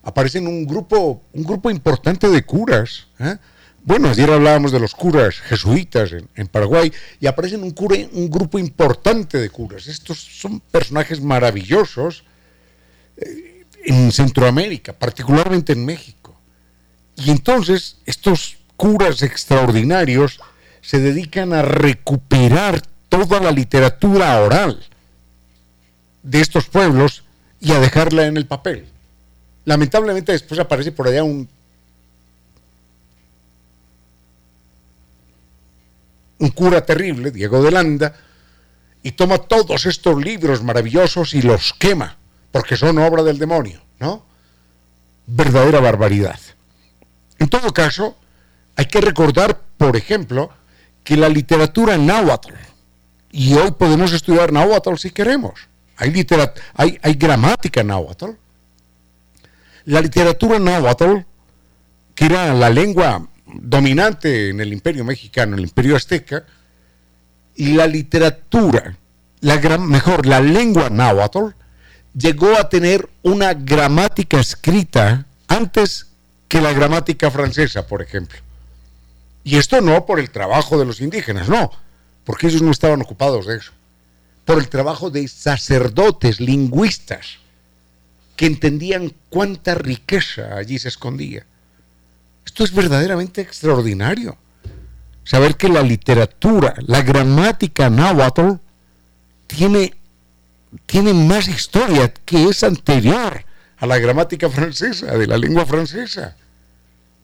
Aparecen un grupo, un grupo importante de curas. ¿eh? Bueno, ayer hablábamos de los curas jesuitas en, Paraguay y aparecen un, un grupo importante de curas. Estos son personajes maravillosos eh, en Centroamérica, particularmente en México. Y entonces estos curas extraordinarios se dedican a recuperar toda la literatura oral de estos pueblos y a dejarla en el papel. Lamentablemente después aparece por allá un, un cura terrible, Diego de Landa, y toma todos estos libros maravillosos y los quema, porque son obra del demonio, ¿no? Verdadera barbaridad. En todo caso, hay que recordar, por ejemplo, que la literatura náhuatl, y hoy podemos estudiar náhuatl si queremos. Hay, hay, hay gramática náhuatl. La literatura náhuatl, que era la lengua dominante en el imperio mexicano, en el imperio azteca, y la literatura, la mejor, la lengua náhuatl, llegó a tener una gramática escrita antes que la gramática francesa, por ejemplo. Y esto no por el trabajo de los indígenas, no, porque ellos no estaban ocupados de eso, por el trabajo de sacerdotes, lingüistas, que entendían cuánta riqueza allí se escondía. Esto es verdaderamente extraordinario. Saber que la literatura, la gramática náhuatl, tiene, tiene más historia que es anterior a la gramática francesa, de la lengua francesa.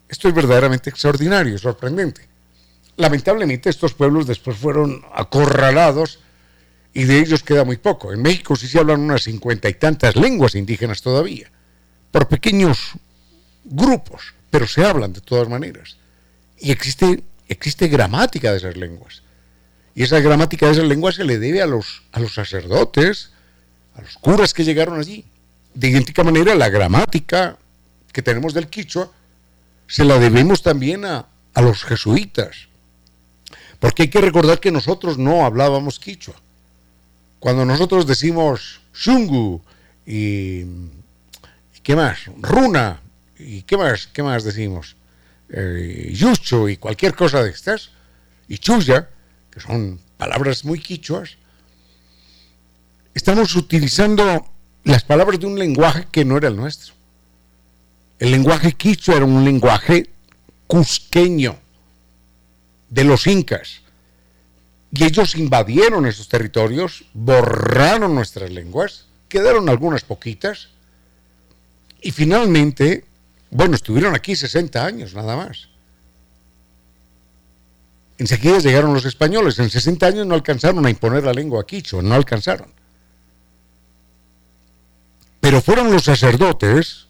Esto es verdaderamente extraordinario, sorprendente. Lamentablemente estos pueblos después fueron acorralados y de ellos queda muy poco. En México sí se hablan unas cincuenta y tantas lenguas indígenas todavía, por pequeños grupos, pero se hablan de todas maneras. Y existe, existe gramática de esas lenguas. Y esa gramática de esas lenguas se le debe a los, a los sacerdotes, a los curas que llegaron allí. De idéntica manera, la gramática que tenemos del quichua se la debemos también a, a los jesuitas porque hay que recordar que nosotros no hablábamos quichua. Cuando nosotros decimos shungu y, ¿qué más? Runa y ¿qué más? ¿Qué más decimos? Eh, yucho y cualquier cosa de estas, y chuya, que son palabras muy quichuas, estamos utilizando las palabras de un lenguaje que no era el nuestro. El lenguaje quichua era un lenguaje cusqueño de los incas. Y ellos invadieron esos territorios, borraron nuestras lenguas, quedaron algunas poquitas, y finalmente, bueno, estuvieron aquí 60 años nada más. Enseguida llegaron los españoles, en 60 años no alcanzaron a imponer la lengua quicho, no alcanzaron. Pero fueron los sacerdotes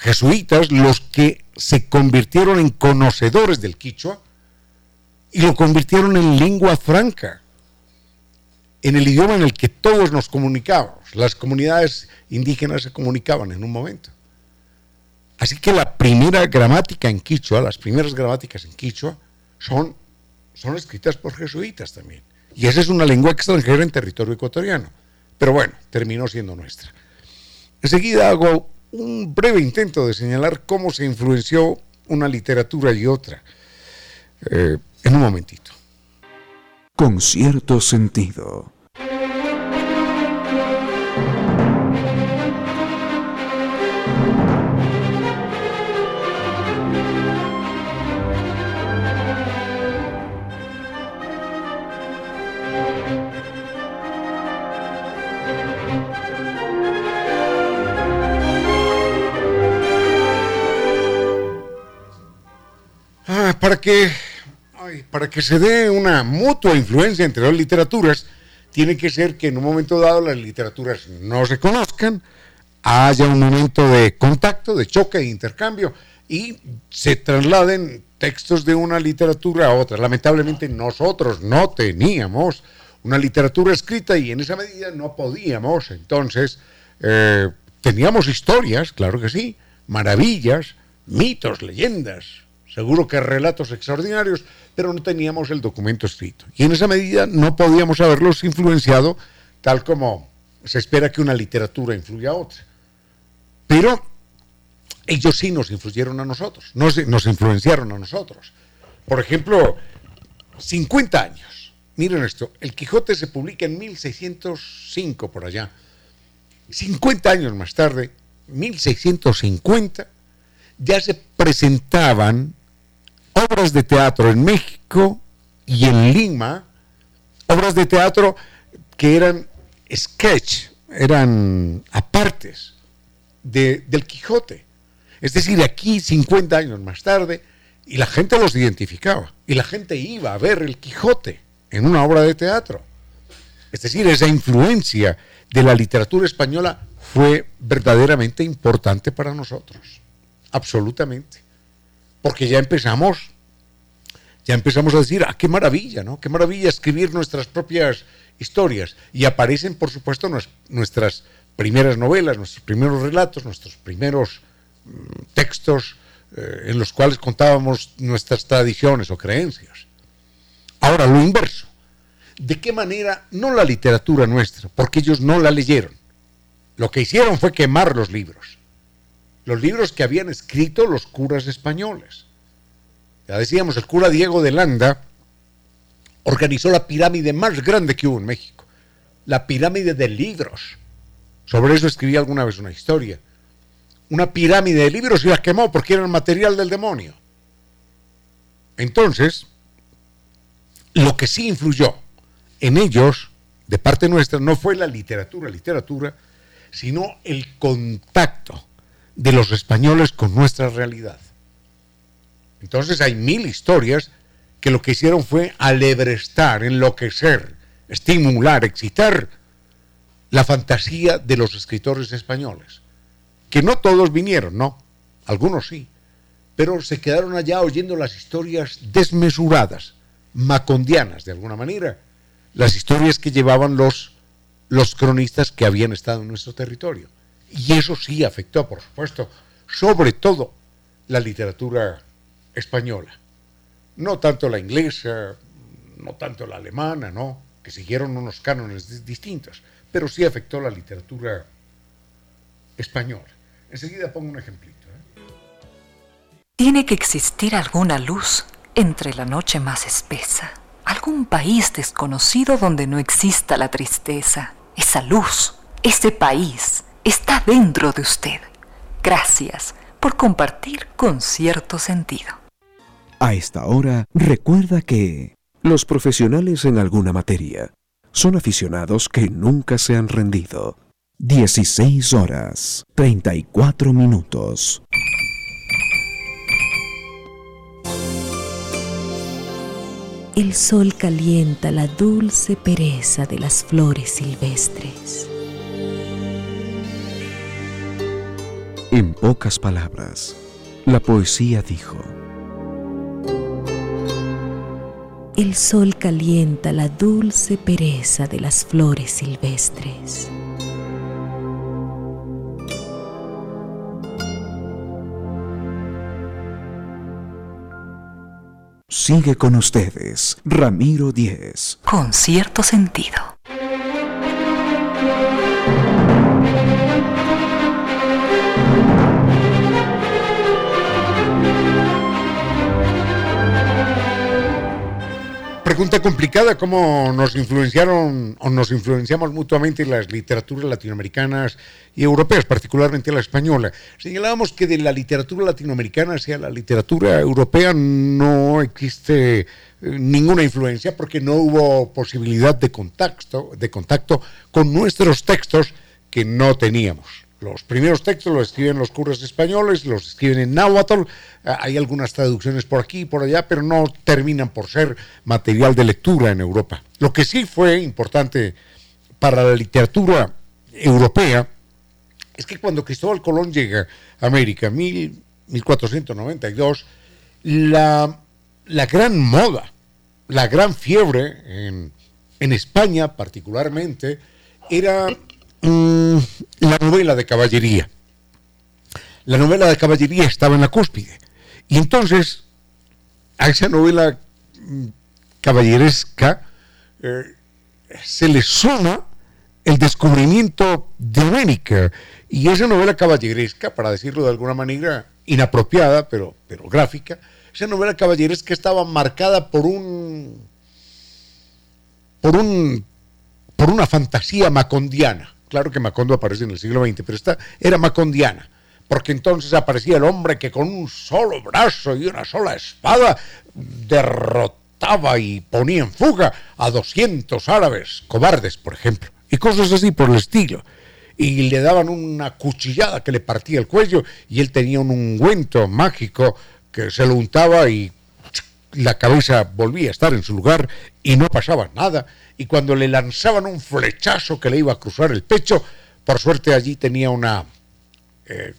jesuitas los que se convirtieron en conocedores del quichua y lo convirtieron en lengua franca. en el idioma en el que todos nos comunicábamos. Las comunidades indígenas se comunicaban en un momento. Así que la primera gramática en quichua, las primeras gramáticas en quichua, son, son escritas por jesuitas también. Y esa es una lengua extranjera en territorio ecuatoriano. Pero bueno, terminó siendo nuestra. Enseguida hago un breve intento de señalar cómo se influenció una literatura y otra. Eh, en un momentito. Con cierto sentido. Para que, para que se dé una mutua influencia entre las literaturas, tiene que ser que en un momento dado las literaturas no se conozcan, haya un momento de contacto, de choque, de intercambio y se trasladen textos de una literatura a otra. Lamentablemente nosotros no teníamos una literatura escrita y en esa medida no podíamos. Entonces, eh, teníamos historias, claro que sí, maravillas, mitos, leyendas, seguro que relatos extraordinarios, pero no teníamos el documento escrito. Y en esa medida no podíamos haberlos influenciado tal como se espera que una literatura influya a otra. Pero ellos sí nos influyeron a nosotros, nos, nos influenciaron a nosotros. Por ejemplo, 50 años. Miren esto, El Quijote se publica en 1605 por allá. 50 años más tarde, 1650, ya se presentaban obras de teatro en México y en Lima, obras de teatro que eran sketch, eran apartes del Quijote. Es decir, aquí 50 años más tarde, y la gente los identificaba, y la gente iba a ver el Quijote en una obra de teatro. Es decir, esa influencia de la literatura española fue verdaderamente importante para nosotros, absolutamente porque ya empezamos, ya empezamos a decir, ah, qué maravilla, ¿no? Qué maravilla escribir nuestras propias historias. Y aparecen, por supuesto, nuestras primeras novelas, nuestros primeros relatos, nuestros primeros mm, textos eh, en los cuales contábamos nuestras tradiciones o creencias. Ahora, lo inverso. ¿De qué manera no la literatura nuestra? Porque ellos no la leyeron. Lo que hicieron fue quemar los libros los libros que habían escrito los curas españoles. Ya decíamos, el cura Diego de Landa organizó la pirámide más grande que hubo en México, la pirámide de libros. Sobre eso escribí alguna vez una historia. Una pirámide de libros y la quemó porque era el material del demonio. Entonces, lo que sí influyó en ellos, de parte nuestra, no fue la literatura, literatura, sino el contacto de los españoles con nuestra realidad. Entonces hay mil historias que lo que hicieron fue alebrestar, enloquecer, estimular, excitar la fantasía de los escritores españoles. Que no todos vinieron, no, algunos sí, pero se quedaron allá oyendo las historias desmesuradas, macondianas de alguna manera, las historias que llevaban los, los cronistas que habían estado en nuestro territorio. Y eso sí afectó, por supuesto, sobre todo la literatura española. No tanto la inglesa, no tanto la alemana, ¿no? Que siguieron unos cánones distintos, pero sí afectó la literatura española. Enseguida pongo un ejemplito. ¿eh? Tiene que existir alguna luz entre la noche más espesa, algún país desconocido donde no exista la tristeza. Esa luz, ese país, está dentro de usted. Gracias por compartir con cierto sentido. A esta hora, recuerda que los profesionales en alguna materia son aficionados que nunca se han rendido. 16 horas, 34 minutos. El sol calienta la dulce pereza de las flores silvestres. En pocas palabras, la poesía dijo, el sol calienta la dulce pereza de las flores silvestres. Sigue con ustedes, Ramiro Díez. Con cierto sentido. Pregunta complicada, ¿cómo nos influenciaron o nos influenciamos mutuamente las literaturas latinoamericanas y europeas, particularmente la española? Señalábamos que de la literatura latinoamericana hacia la literatura europea no existe eh, ninguna influencia porque no hubo posibilidad de contacto, de contacto con nuestros textos que no teníamos. Los primeros textos los escriben los curas españoles, los escriben en náhuatl, ah, hay algunas traducciones por aquí y por allá, pero no terminan por ser material de lectura en Europa. Lo que sí fue importante para la literatura europea es que cuando Cristóbal Colón llega a América, en 1492, la, la, gran moda, la gran fiebre en, en España particularmente, era Mm, la novela de caballería. La novela de caballería estaba en la cúspide. Y entonces, a esa novela mm, caballeresca eh, se le suma el descubrimiento de América. Y esa novela caballeresca, para decirlo de alguna manera inapropiada, pero, pero gráfica, esa novela caballeresca estaba marcada por un por un por una fantasía macondiana Claro que Macondo aparece en el siglo XX, pero esta era macondiana, porque entonces aparecía el hombre que con un solo brazo y una sola espada derrotaba y ponía en fuga a 200 árabes cobardes, por ejemplo, y cosas así por el estilo. Y le daban una cuchillada que le partía el cuello y él tenía un ungüento mágico que se lo untaba y la cabeza volvía a estar en su lugar y no pasaba nada. Y cuando le lanzaban un flechazo que le iba a cruzar el pecho, por suerte allí tenía una eh,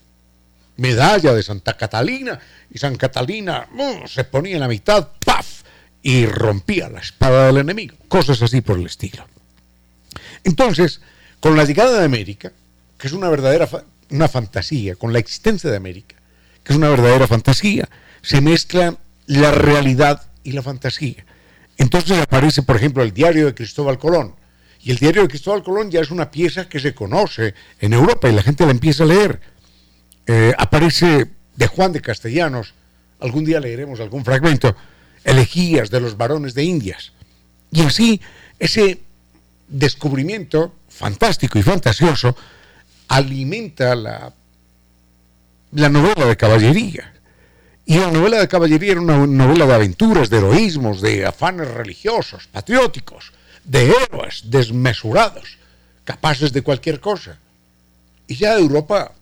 medalla de Santa Catalina y San Catalina uh, se ponía en la mitad, ¡paf! y rompía la espada del enemigo. Cosas así por el estilo. Entonces, con la llegada de América, que es una verdadera una fantasía, con la existencia de América, que es una verdadera fantasía, se mezcla la realidad y la fantasía. Entonces aparece, por ejemplo, el diario de Cristóbal Colón. Y el diario de Cristóbal Colón ya es una pieza que se conoce en Europa y la gente la empieza a leer. Eh, aparece de Juan de Castellanos, algún día leeremos algún fragmento, elegías de los varones de Indias. Y así, ese descubrimiento fantástico y fantasioso alimenta la, la novela de caballería. Y la novela de caballería era una novela de aventuras, de heroísmos, de afanes religiosos, patrióticos, de héroes desmesurados, capaces de cualquier cosa. Y ya Europa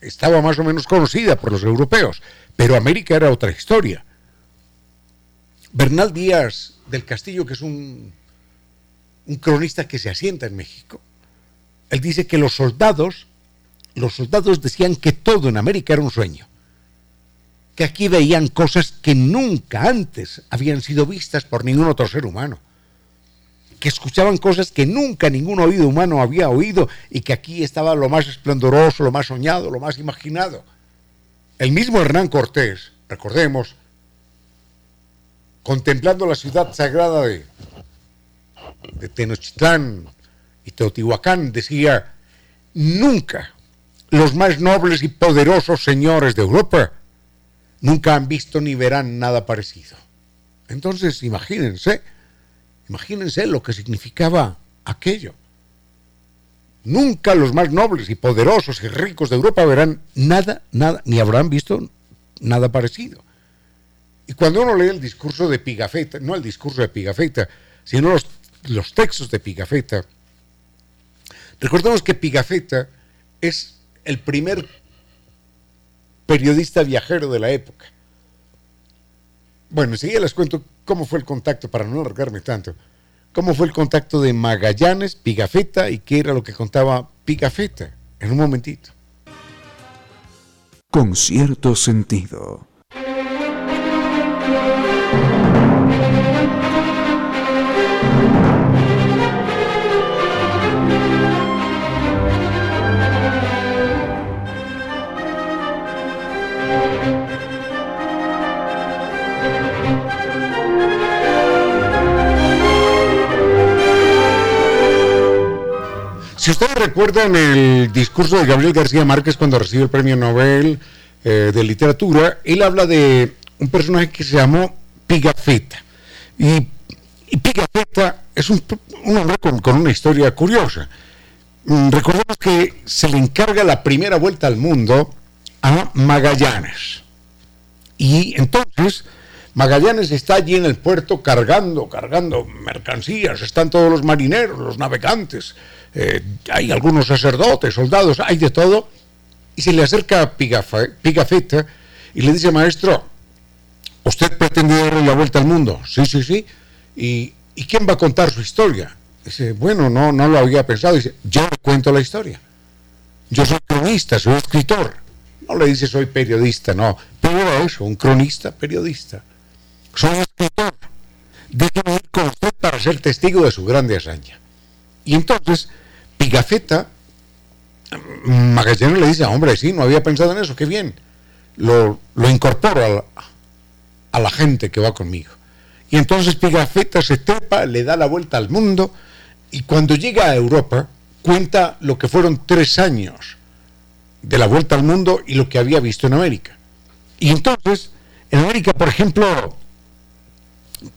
estaba más o menos conocida por los europeos, pero América era otra historia. Bernal Díaz del Castillo, que es un, un cronista que se asienta en México, él dice que los soldados, los soldados decían que todo en América era un sueño que aquí veían cosas que nunca antes habían sido vistas por ningún otro ser humano, que escuchaban cosas que nunca ningún oído humano había oído y que aquí estaba lo más esplendoroso, lo más soñado, lo más imaginado. El mismo Hernán Cortés, recordemos, contemplando la ciudad sagrada de, Tenochtitlán y Teotihuacán, decía, nunca los más nobles y poderosos señores de Europa nunca han visto ni verán nada parecido. Entonces, imagínense, imagínense lo que significaba aquello. Nunca los más nobles y poderosos y ricos de Europa verán nada, nada, ni habrán visto nada parecido. Y cuando uno lee el discurso de Pigafetta, no el discurso de Pigafetta, sino los, textos de Pigafetta, recordemos que Pigafetta es el primer periodista viajero de la época. Bueno, enseguida les cuento cómo fue el contacto, para no alargarme tanto, cómo fue el contacto de Magallanes, Pigafetta y qué era lo que contaba Pigafetta, en un momentito. Con cierto sentido. Si ustedes recuerdan el discurso de Gabriel García Márquez cuando recibe el premio Nobel eh, de literatura, él habla de un personaje que se llamó Pigafetta. Y, Pigafetta es un, hombre con, con, una historia curiosa. Mm, recordemos que se le encarga la primera vuelta al mundo a Magallanes. Y entonces Magallanes está allí en el puerto cargando, cargando mercancías, están todos los marineros, los navegantes, eh, hay algunos sacerdotes, soldados, hay de todo, y se le acerca Pigafetta y le dice, maestro, ¿usted pretende darle la vuelta al mundo? Sí, sí, sí. ¿Y, ¿y quién va a contar su historia? Dice, bueno, no, no lo había pensado. Dice, yo cuento la historia. Yo soy cronista, soy escritor. No le dice soy periodista, no. Pero eso, un cronista, periodista soy escritor, déjeme ir con usted para ser testigo de su grande hazaña. Y entonces, Pigafetta, Magallanes le dice, hombre, sí, no había pensado en eso, qué bien. Lo, incorporo a la, gente que va conmigo. Y entonces Pigafetta se trepa, le da la vuelta al mundo y cuando llega a Europa cuenta lo que fueron tres años de la vuelta al mundo y lo que había visto en América. Y entonces, en América, por ejemplo,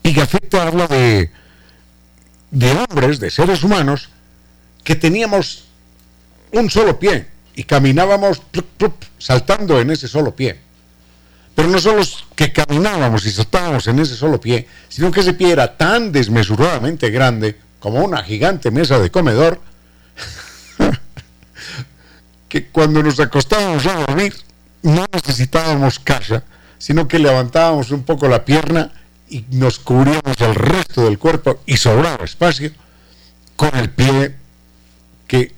Pigafetta habla de hombres, de seres humanos, que teníamos un solo pie y caminábamos saltando en ese solo pie. Pero no solo que caminábamos y saltábamos en ese solo pie, sino que ese pie era tan desmesuradamente grande como una gigante mesa de comedor, que cuando nos acostábamos a dormir no necesitábamos casa, sino que levantábamos un poco la pierna y nos cubríamos el resto del cuerpo y sobraba espacio con el pie que,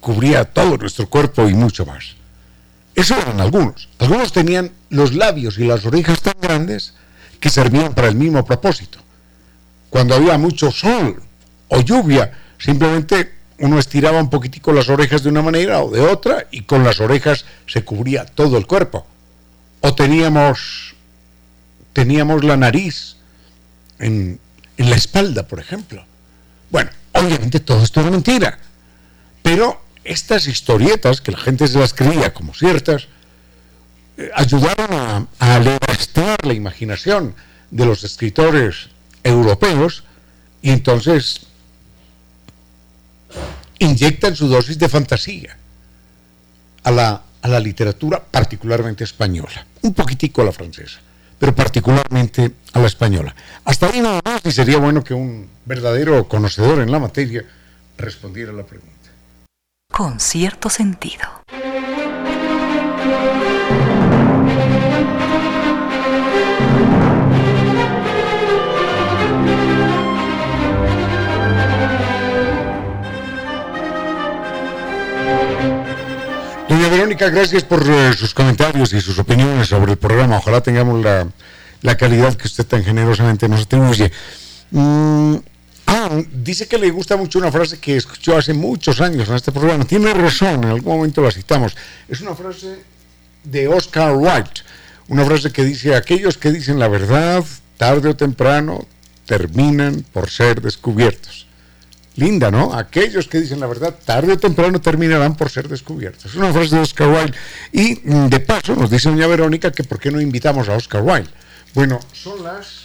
cubría todo nuestro cuerpo y mucho más. Eso eran algunos. Algunos tenían los labios y las orejas tan grandes que servían para el mismo propósito. Cuando había mucho sol o lluvia, simplemente uno estiraba un poquitico las orejas de una manera o de otra y con las orejas se cubría todo el cuerpo. O teníamos teníamos la nariz en, la espalda, por ejemplo. Bueno, obviamente todo esto era mentira, pero estas historietas, que la gente se las creía como ciertas, eh, ayudaron a, a la imaginación de los escritores europeos y entonces inyectan su dosis de fantasía a la, a la literatura particularmente española, un poquitico a la francesa pero particularmente a la española. Hasta ahí nada más y sería bueno que un verdadero conocedor en la materia respondiera a la pregunta. Con cierto sentido. Verónica, gracias por eh, sus comentarios y sus opiniones sobre el programa. Ojalá tengamos la, calidad que usted tan generosamente nos atribuye. Mm, ah, dice que le gusta mucho una frase que escuchó hace muchos años en este programa. Tiene razón, en algún momento la citamos. Es una frase de Oscar Wilde. Una frase que dice, aquellos que dicen la verdad, tarde o temprano, terminan por ser descubiertos. Linda, ¿no? Aquellos que dicen la verdad, tarde o temprano terminarán por ser descubiertos. Es una frase de Oscar Wilde. Y mm, de paso nos dice doña Verónica que por qué no invitamos a Oscar Wilde. Bueno, son las,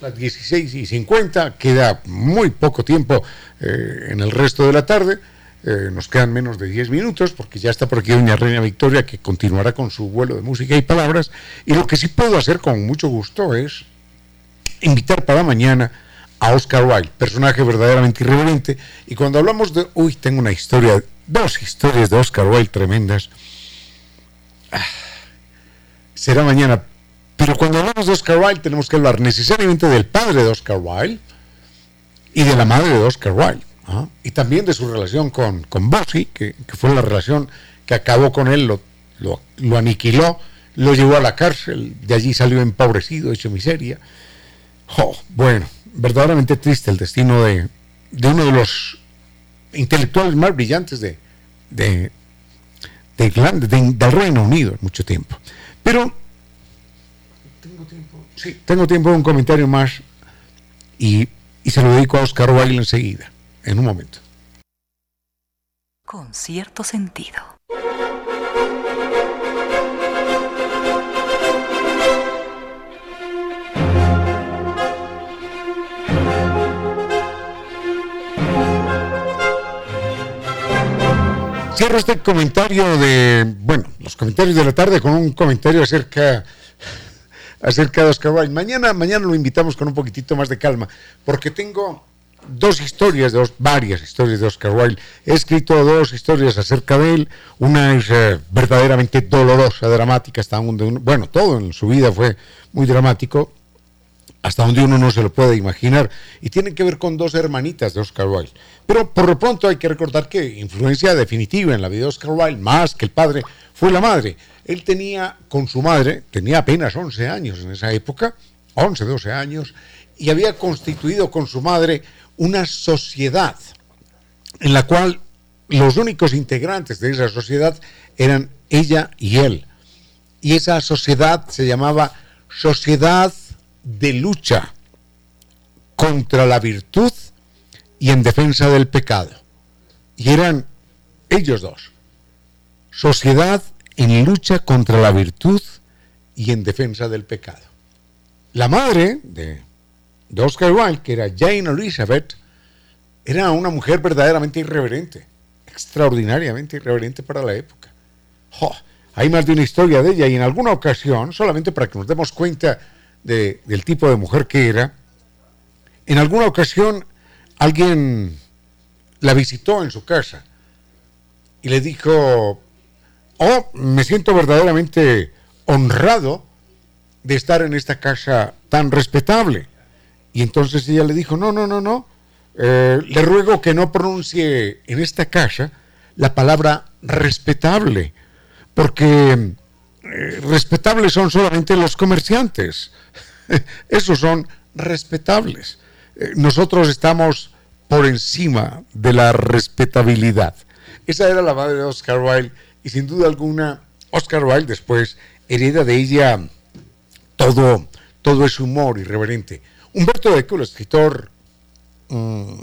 las 16 y 50, queda muy poco tiempo eh, en el resto de la tarde. Eh, nos quedan menos de 10 minutos porque ya está por aquí doña Reina Victoria que continuará con su vuelo de música y palabras. Y lo que sí puedo hacer con mucho gusto es invitar para mañana a Oscar Wilde, personaje verdaderamente irreverente. Y cuando hablamos de, uy, tengo una historia, dos historias de Oscar Wilde tremendas. Ah, será mañana. Pero cuando hablamos de Oscar Wilde tenemos que hablar necesariamente del padre de Oscar Wilde y de la madre de Oscar Wilde. Y también de su relación con, con Bossy, que, fue la relación que acabó con él, lo, lo aniquiló, lo llevó a la cárcel, de allí salió empobrecido, hecho miseria. Oh, bueno, verdaderamente triste el destino de, uno de los intelectuales más brillantes de, de, del Reino Unido en mucho tiempo. Pero tengo tiempo, sí, tengo tiempo de un comentario más y, y se lo dedico a Oscar Wilde enseguida, en un momento. con cierto sentido. Cierro este comentario de, bueno, los comentarios de la tarde con un comentario acerca acerca de Oscar Wilde. Mañana, mañana lo invitamos con un poquitito más de calma, porque tengo dos historias, dos, varias historias de Oscar Wilde. He escrito dos historias acerca de él. Una es eh, verdaderamente dolorosa, dramática, hasta donde bueno, todo en su vida fue muy dramático, hasta donde uno no se lo puede imaginar, y tiene que ver con dos hermanitas de Oscar Wilde. Pero por lo pronto hay que recordar que influencia definitiva en la vida de Oscar Wilde, más que el padre, fue la madre. Él tenía con su madre, tenía apenas 11 años en esa época, 11, 12 años, y había constituido con su madre una sociedad en la cual los únicos integrantes de esa sociedad eran ella y él. Y esa sociedad se llamaba Sociedad de Lucha contra la Virtud y en defensa del pecado. Y eran ellos dos. Sociedad en lucha contra la virtud y en defensa del pecado. La madre de, Oscar Wilde, que era Jane Elizabeth, era una mujer verdaderamente irreverente, extraordinariamente irreverente para la época. hay más de una historia de ella y en alguna ocasión, solamente para que nos demos cuenta del tipo de mujer que era, en alguna ocasión alguien la visitó en su casa y le dijo, oh, me siento verdaderamente honrado de estar en esta casa tan respetable. Y entonces ella le dijo, no, no, no, no, eh, le ruego que no pronuncie en esta casa la palabra respetable, porque eh, respetables son solamente los comerciantes, esos son respetables. Eh, nosotros estamos por encima de la respetabilidad. Esa era la madre de Oscar Wilde y sin duda alguna Oscar Wilde después hereda de ella todo, todo ese humor irreverente. Humberto Eco, el escritor mm,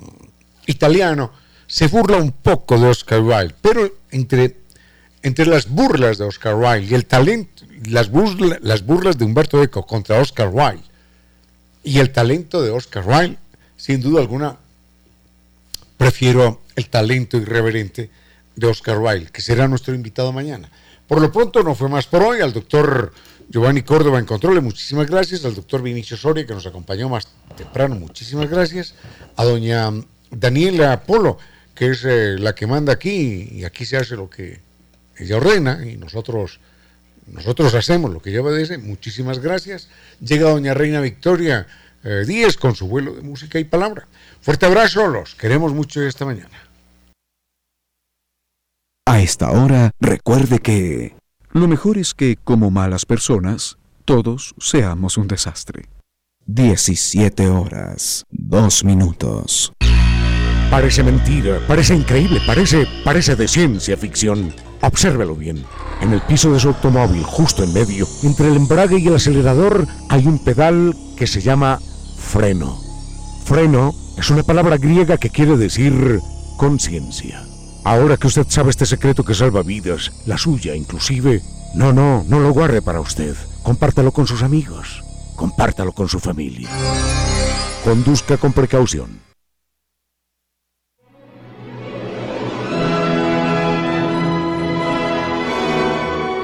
italiano, se burla un poco de Oscar Wilde, pero entre, entre las burlas de Oscar Wilde y el talento, las, las burlas de Humberto Eco contra Oscar Wilde y el talento de Oscar Wilde, sin duda alguna, prefiero el talento irreverente de Oscar Wilde, que será nuestro invitado mañana. Por lo pronto no fue más por hoy. Al doctor Giovanni Córdoba en control, muchísimas gracias. Al doctor Vinicio Soria, que nos acompañó más temprano, muchísimas gracias. A doña Daniela Polo, que es eh, la que manda aquí, y aquí se hace lo que ella ordena, y nosotros, nosotros hacemos lo que ella obedece. Muchísimas gracias. Llega doña Reina Victoria eh, Díez con su vuelo de música y palabra. Fuerte abrazo, los queremos mucho esta mañana. A esta hora, recuerde que lo mejor es que, como malas personas, todos seamos un desastre. 17 horas, 2 minutos. Parece mentira, parece increíble, parece, parece de ciencia ficción. Obsérvelo bien. En el piso de su automóvil, justo en medio, entre el embrague y el acelerador, hay un pedal que se llama freno. Freno es una palabra griega que quiere decir conciencia. Ahora que usted sabe este secreto que salva vidas, la suya inclusive, no, no, no lo guarde para usted. Compártalo con sus amigos. Compártalo con su familia. Conduzca con precaución.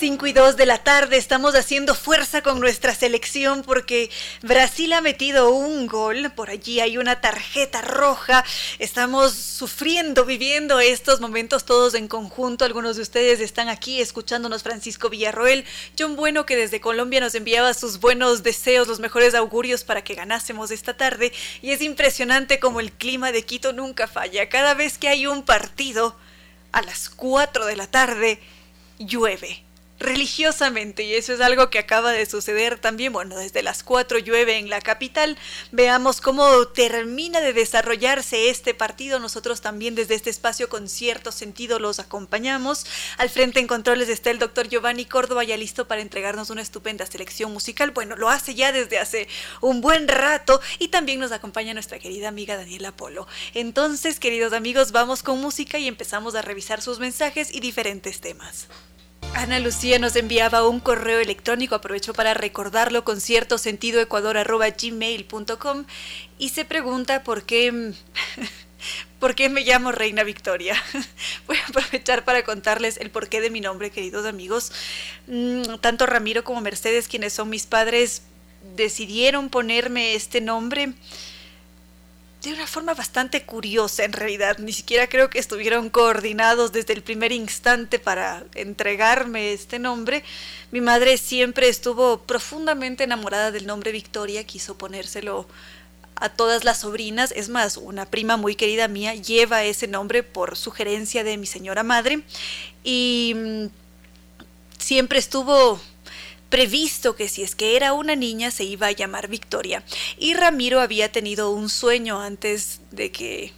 5 y 2 de la tarde. Estamos haciendo fuerza con nuestra selección porque Brasil ha metido un gol, por allí hay una tarjeta roja, estamos sufriendo, viviendo estos momentos todos en conjunto, algunos de ustedes están aquí escuchándonos Francisco Villarroel, John Bueno que desde Colombia nos enviaba sus buenos deseos, los mejores augurios para que ganásemos esta tarde. Y es impresionante como el clima de Quito nunca falla, cada vez que hay un partido a las 4 de la tarde llueve religiosamente y eso es algo que acaba de suceder también, bueno, desde las 4 llueve en la capital, veamos cómo termina de desarrollarse este partido, nosotros también desde este espacio con cierto sentido los acompañamos, al frente en controles está el doctor Giovanni Córdoba ya listo para entregarnos una estupenda selección musical, bueno, lo hace ya desde hace un buen rato y también nos acompaña nuestra querida amiga Daniela Polo. Entonces, queridos amigos, vamos con música y empezamos a revisar sus mensajes y diferentes temas. Ana Lucía nos enviaba un correo electrónico, aprovecho para recordarlo con cierto sentido y se pregunta por qué, por qué me llamo Reina Victoria. Voy a aprovechar para contarles el porqué de mi nombre, queridos amigos. Mm, tanto Ramiro como Mercedes, quienes son mis padres, decidieron ponerme este nombre de una forma bastante curiosa en realidad. Ni siquiera creo que estuvieron coordinados desde el primer instante para entregarme este nombre. Mi madre siempre estuvo profundamente enamorada del nombre Victoria, quiso ponérselo a todas las sobrinas. Es más, una prima muy querida mía lleva ese nombre por sugerencia de mi señora madre. Y mm, siempre estuvo previsto que si es que era una niña se iba a llamar Victoria. Y Ramiro había tenido un sueño antes de que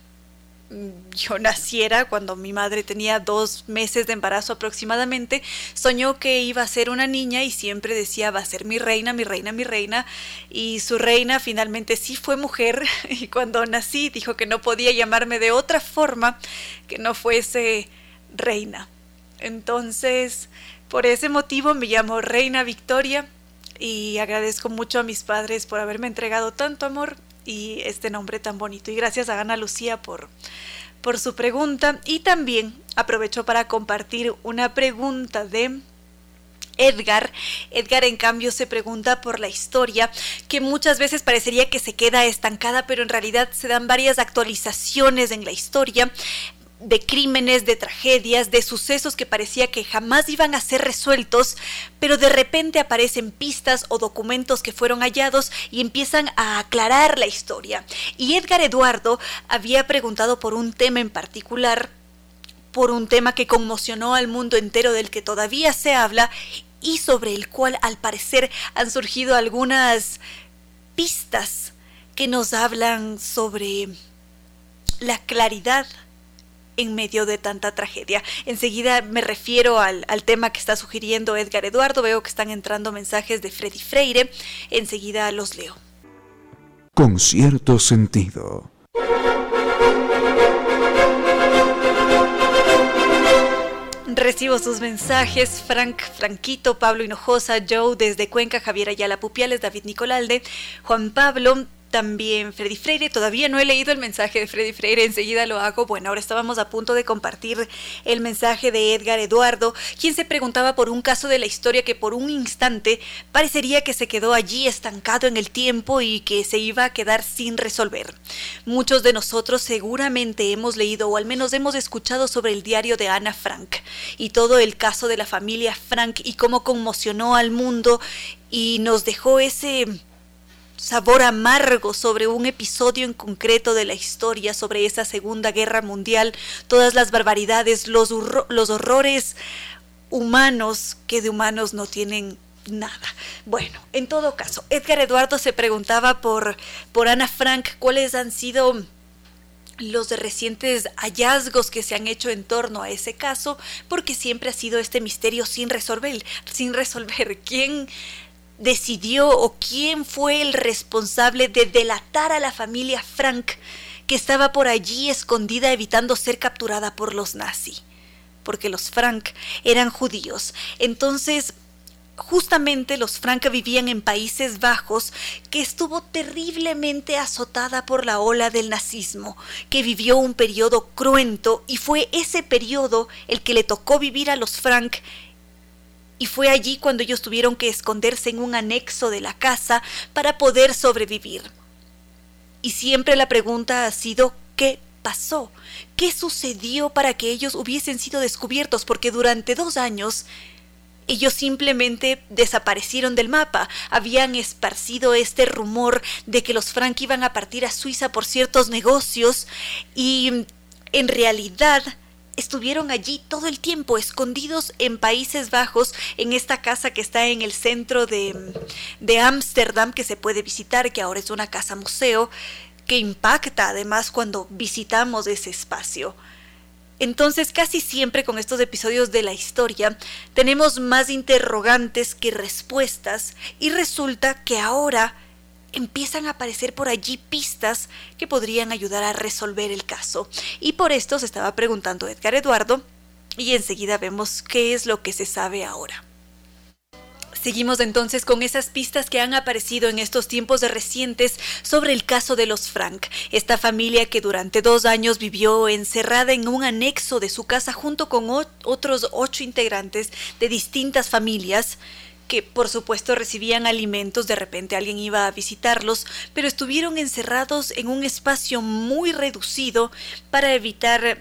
mm, yo naciera, cuando mi madre tenía dos meses de embarazo aproximadamente, soñó que iba a ser una niña y siempre decía va a ser mi reina, mi reina, mi reina. Y su reina finalmente sí fue mujer y cuando nací dijo que no podía llamarme de otra forma que no fuese reina. Entonces, por ese motivo me llamo Reina Victoria y agradezco mucho a mis padres por haberme entregado tanto amor y este nombre tan bonito. Y gracias a Ana Lucía por, por su pregunta. Y también aprovecho para compartir una pregunta de Edgar. Edgar en cambio se pregunta por la historia que muchas veces parecería que se queda estancada, pero en realidad se dan varias actualizaciones en la historia de crímenes, de tragedias, de sucesos que parecía que jamás iban a ser resueltos, pero de repente aparecen pistas o documentos que fueron hallados y empiezan a aclarar la historia. Y Edgar Eduardo había preguntado por un tema en particular, por un tema que conmocionó al mundo entero del que todavía se habla y sobre el cual al parecer han surgido algunas pistas que nos hablan sobre la claridad en medio de tanta tragedia. Enseguida me refiero al, tema que está sugiriendo Edgar Eduardo. Veo que están entrando mensajes de Freddy Freire. Enseguida los leo. Con cierto sentido. Recibo sus mensajes, Frank, Franquito, Pablo Hinojosa, Joe desde Cuenca, Javier Ayala Pupiales, David Nicolalde, Juan Pablo, también Freddy Freire. Todavía no he leído el mensaje de Freddy Freire, enseguida lo hago. Bueno, ahora estábamos a punto de compartir el mensaje de Edgar Eduardo, quien se preguntaba por un caso de la historia que por un instante parecería que se quedó allí estancado en el tiempo y que se iba a quedar sin resolver. Muchos de nosotros seguramente hemos leído o al menos hemos escuchado sobre el diario de Ana Frank y todo el caso de la familia Frank y cómo conmocionó al mundo y nos dejó ese sabor amargo sobre un episodio en concreto de la historia, sobre esa Segunda Guerra Mundial, todas las barbaridades, los, los horrores humanos que de humanos no tienen nada. Bueno, en todo caso, Edgar Eduardo se preguntaba por, por Ana Frank cuáles han sido los recientes hallazgos que se han hecho en torno a ese caso, porque siempre ha sido este misterio sin resolver, sin resolver. ¿Quién decidió o quién fue el responsable de delatar a la familia Frank que estaba por allí escondida evitando ser capturada por los nazis. Porque los Frank eran judíos. Entonces, justamente los Frank vivían en Países Bajos, que estuvo terriblemente azotada por la ola del nazismo, que vivió un periodo cruento y fue ese periodo el que le tocó vivir a los Frank y fue allí cuando ellos tuvieron que esconderse en un anexo de la casa para poder sobrevivir. Y siempre la pregunta ha sido ¿qué pasó? ¿Qué sucedió para que ellos hubiesen sido descubiertos? Porque durante dos años ellos simplemente desaparecieron del mapa. Habían esparcido este rumor de que los Frank iban a partir a Suiza por ciertos negocios y en realidad estuvieron allí todo el tiempo, escondidos en Países Bajos, en esta casa que está en el centro de Ámsterdam, que se puede visitar, que ahora es una casa museo, que impacta además cuando visitamos ese espacio. Entonces, casi siempre con estos episodios de la historia, tenemos más interrogantes que respuestas y resulta que ahora empiezan a aparecer por allí pistas que podrían ayudar a resolver el caso. Y por esto se estaba preguntando Edgar Eduardo y enseguida vemos qué es lo que se sabe ahora. Seguimos entonces con esas pistas que han aparecido en estos tiempos recientes sobre el caso de los Frank, esta familia que durante dos años vivió encerrada en un anexo de su casa junto con otros ocho integrantes de distintas familias que por supuesto recibían alimentos, de repente alguien iba a visitarlos, pero estuvieron encerrados en un espacio muy reducido para evitar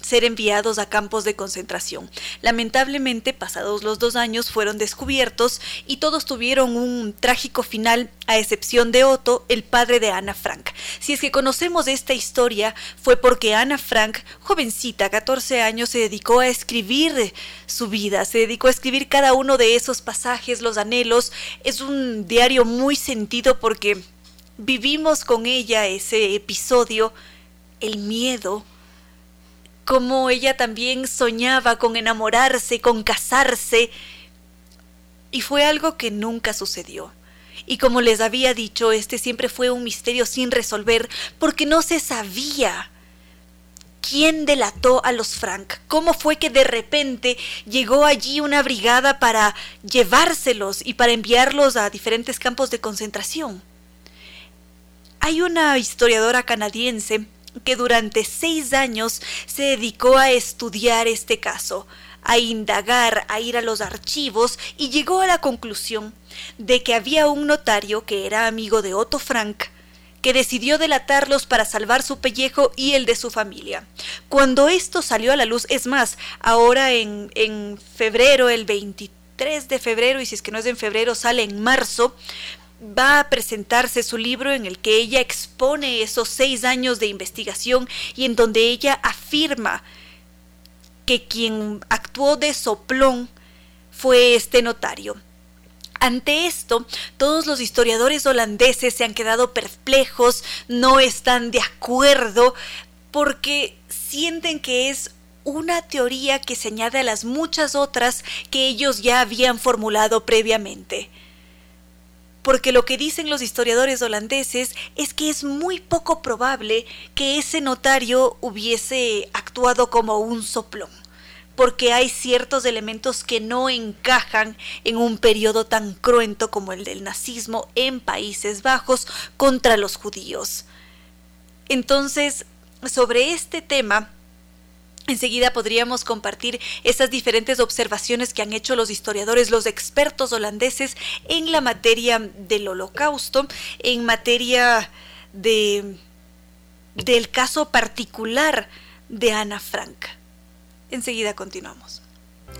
ser enviados a campos de concentración. Lamentablemente, pasados los dos años, fueron descubiertos y todos tuvieron un trágico final, a excepción de Otto, el padre de Ana Frank. Si es que conocemos esta historia, fue porque Ana Frank, jovencita, 14 años, se dedicó a escribir su vida, se dedicó a escribir cada uno de esos pasajes, los anhelos. Es un diario muy sentido porque vivimos con ella ese episodio, el miedo, como ella también soñaba con enamorarse, con casarse, y fue algo que nunca sucedió. Y como les había dicho, este siempre fue un misterio sin resolver, porque no se sabía quién delató a los Frank, cómo fue que de repente llegó allí una brigada para llevárselos y para enviarlos a diferentes campos de concentración. Hay una historiadora canadiense que durante seis años se dedicó a estudiar este caso, a indagar, a ir a los archivos y llegó a la conclusión de que había un notario que era amigo de Otto Frank que decidió delatarlos para salvar su pellejo y el de su familia. Cuando esto salió a la luz, es más, ahora en, en febrero, el 23 de febrero, y si es que no es en febrero, sale en marzo, va a presentarse su libro en el que ella expone esos seis años de investigación y en donde ella afirma que quien actuó de soplón fue este notario. Ante esto, todos los historiadores holandeses se han quedado perplejos, no están de acuerdo, porque sienten que es una teoría que se añade a las muchas otras que ellos ya habían formulado previamente porque lo que dicen los historiadores holandeses es que es muy poco probable que ese notario hubiese actuado como un soplón, porque hay ciertos elementos que no encajan en un periodo tan cruento como el del nazismo en Países Bajos contra los judíos. Entonces, sobre este tema, Enseguida podríamos compartir esas diferentes observaciones que han hecho los historiadores, los expertos holandeses en la materia del holocausto, en materia de, del caso particular de Ana Frank. Enseguida continuamos.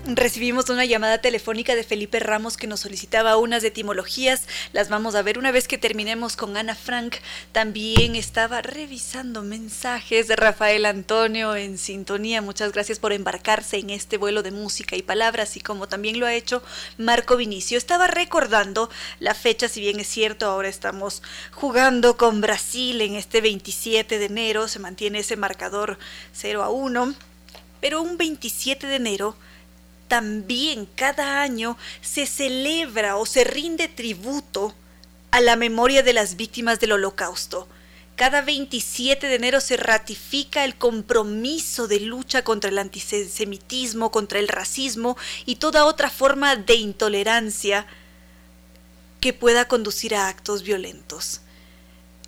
Recibimos una llamada telefónica de Felipe Ramos que nos solicitaba unas etimologías. Las vamos a ver una vez que terminemos con Ana Frank. También estaba revisando mensajes de Rafael Antonio en sintonía. Muchas gracias por embarcarse en este vuelo de música y palabras y como también lo ha hecho Marco Vinicio. Estaba recordando la fecha, si bien es cierto, ahora estamos jugando con Brasil en este 27 de enero. Se mantiene ese marcador 0 a 1. Pero un 27 de enero también cada año se celebra o se rinde tributo a la memoria de las víctimas del holocausto. Cada 27 de enero se ratifica el compromiso de lucha contra el antisemitismo, contra el racismo y toda otra forma de intolerancia que pueda conducir a actos violentos.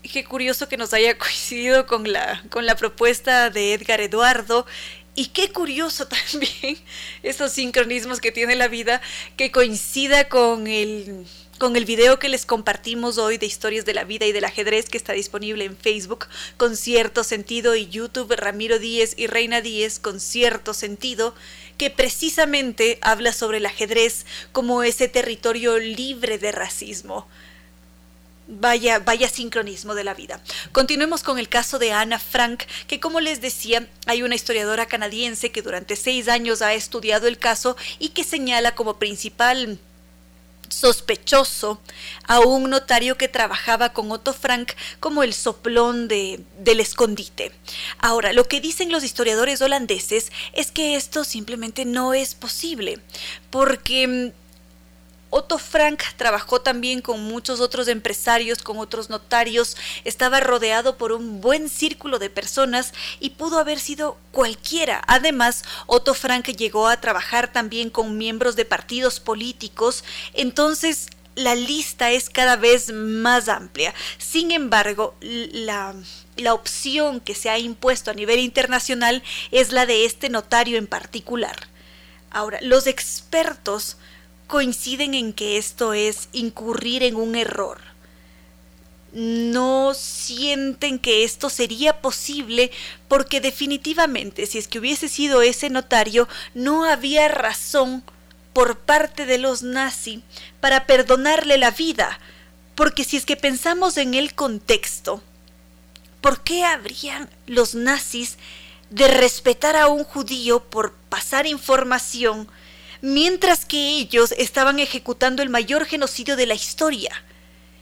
Qué curioso que nos haya coincidido con la, con la propuesta de Edgar Eduardo y qué curioso también esos sincronismos que tiene la vida que coincida con el con el video que les compartimos hoy de historias de la vida y del ajedrez que está disponible en Facebook con cierto sentido y YouTube Ramiro Díez y Reina Díez con cierto sentido que precisamente habla sobre el ajedrez como ese territorio libre de racismo Vaya, vaya sincronismo de la vida. Continuemos con el caso de Ana Frank, que como les decía, hay una historiadora canadiense que durante seis años ha estudiado el caso y que señala como principal sospechoso a un notario que trabajaba con Otto Frank como el soplón de, del escondite. Ahora, lo que dicen los historiadores holandeses es que esto simplemente no es posible, porque mm, Otto Frank trabajó también con muchos otros empresarios, con otros notarios, estaba rodeado por un buen círculo de personas y pudo haber sido cualquiera. Además, Otto Frank llegó a trabajar también con miembros de partidos políticos, entonces la lista es cada vez más amplia. Sin embargo, la, la, opción que se ha impuesto a nivel internacional es la de este notario en particular. Ahora, los expertos coinciden en que esto es incurrir en un error. No sienten que esto sería posible porque definitivamente si es que hubiese sido ese notario no había razón por parte de los nazis para perdonarle la vida, porque si es que pensamos en el contexto, ¿por qué habrían los nazis de respetar a un judío por pasar información mientras que ellos estaban ejecutando el mayor genocidio de la historia.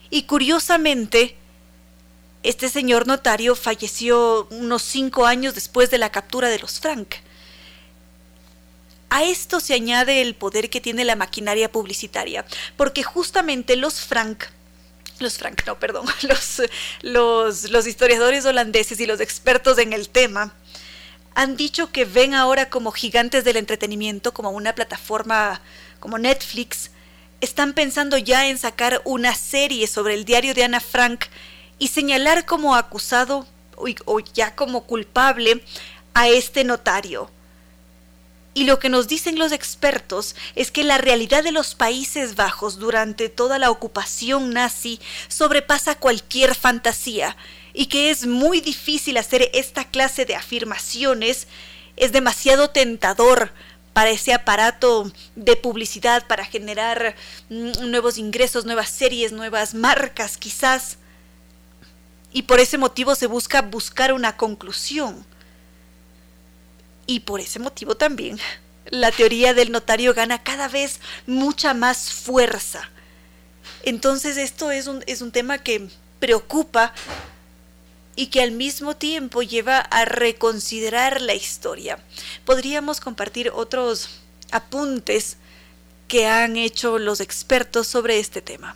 Y curiosamente, este señor notario falleció unos cinco años después de la captura de los Frank. A esto se añade el poder que tiene la maquinaria publicitaria, porque justamente los Frank los Frank, no, perdón, los, los, los historiadores holandeses y los expertos en el tema han dicho que ven ahora como gigantes del entretenimiento, como una plataforma como Netflix, están pensando ya en sacar una serie sobre el diario de Ana Frank y señalar como acusado o ya como culpable a este notario. Y lo que nos dicen los expertos es que la realidad de los Países Bajos durante toda la ocupación nazi sobrepasa cualquier fantasía y que es muy difícil hacer esta clase de afirmaciones, es demasiado tentador para ese aparato de publicidad, para generar mm, nuevos ingresos, nuevas series, nuevas marcas quizás. Y por ese motivo se busca buscar una conclusión. Y por ese motivo también la teoría del notario gana cada vez mucha más fuerza. Entonces esto es un, es un tema que preocupa y que al mismo tiempo lleva a reconsiderar la historia. Podríamos compartir otros apuntes que han hecho los expertos sobre este tema.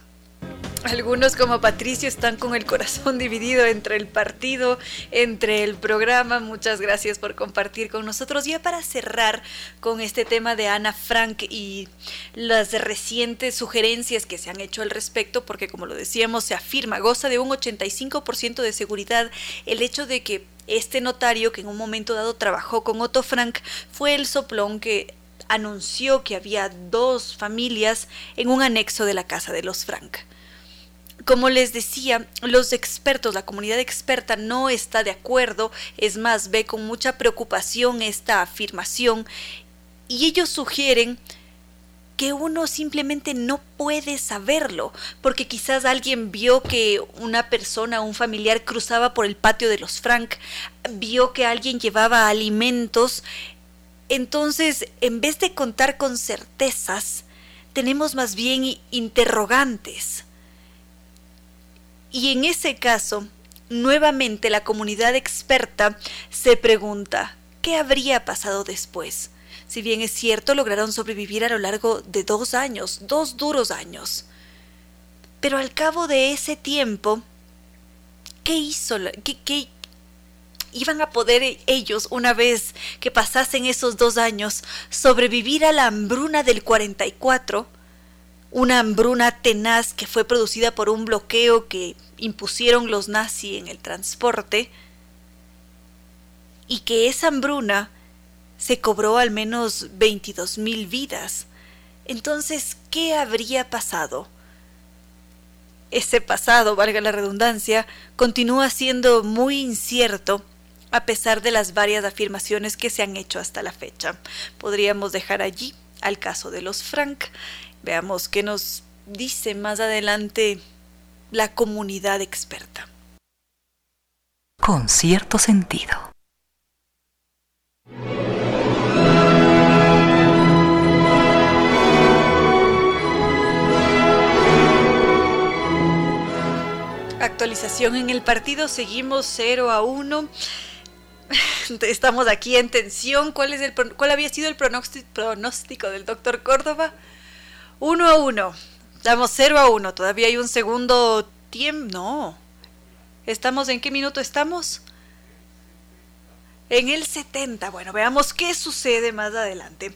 Algunos como Patricio están con el corazón dividido entre el partido, entre el programa. Muchas gracias por compartir con nosotros. Ya para cerrar con este tema de Ana Frank y las recientes sugerencias que se han hecho al respecto, porque como lo decíamos, se afirma, goza de un 85% de seguridad el hecho de que este notario que en un momento dado trabajó con Otto Frank fue el soplón que anunció que había dos familias en un anexo de la casa de los Frank. Como les decía, los expertos, la comunidad experta no está de acuerdo, es más, ve con mucha preocupación esta afirmación y ellos sugieren que uno simplemente no puede saberlo, porque quizás alguien vio que una persona, un familiar cruzaba por el patio de los Frank, vio que alguien llevaba alimentos, entonces en vez de contar con certezas, tenemos más bien interrogantes. Y en ese caso, nuevamente la comunidad experta se pregunta, ¿qué habría pasado después? Si bien es cierto, lograron sobrevivir a lo largo de dos años, dos duros años. Pero al cabo de ese tiempo, ¿qué hizo? ¿Qué, qué iban a poder ellos, una vez que pasasen esos dos años, sobrevivir a la hambruna del 44? Una hambruna tenaz que fue producida por un bloqueo que impusieron los nazis en el transporte y que esa hambruna se cobró al menos 22 mil vidas. Entonces, ¿qué habría pasado? Ese pasado, valga la redundancia, continúa siendo muy incierto a pesar de las varias afirmaciones que se han hecho hasta la fecha. Podríamos dejar allí al caso de los Frank. Veamos qué nos dice más adelante la comunidad experta. Con cierto sentido. Actualización en el partido, seguimos 0 a 1. Estamos aquí en tensión. ¿Cuál, es el, cuál había sido el pronóstico, del doctor Córdoba? 1 a 1. Estamos 0 a 1. Todavía hay un segundo tiempo. No. ¿Estamos en qué minuto estamos? En el 70. Bueno, veamos qué sucede más adelante.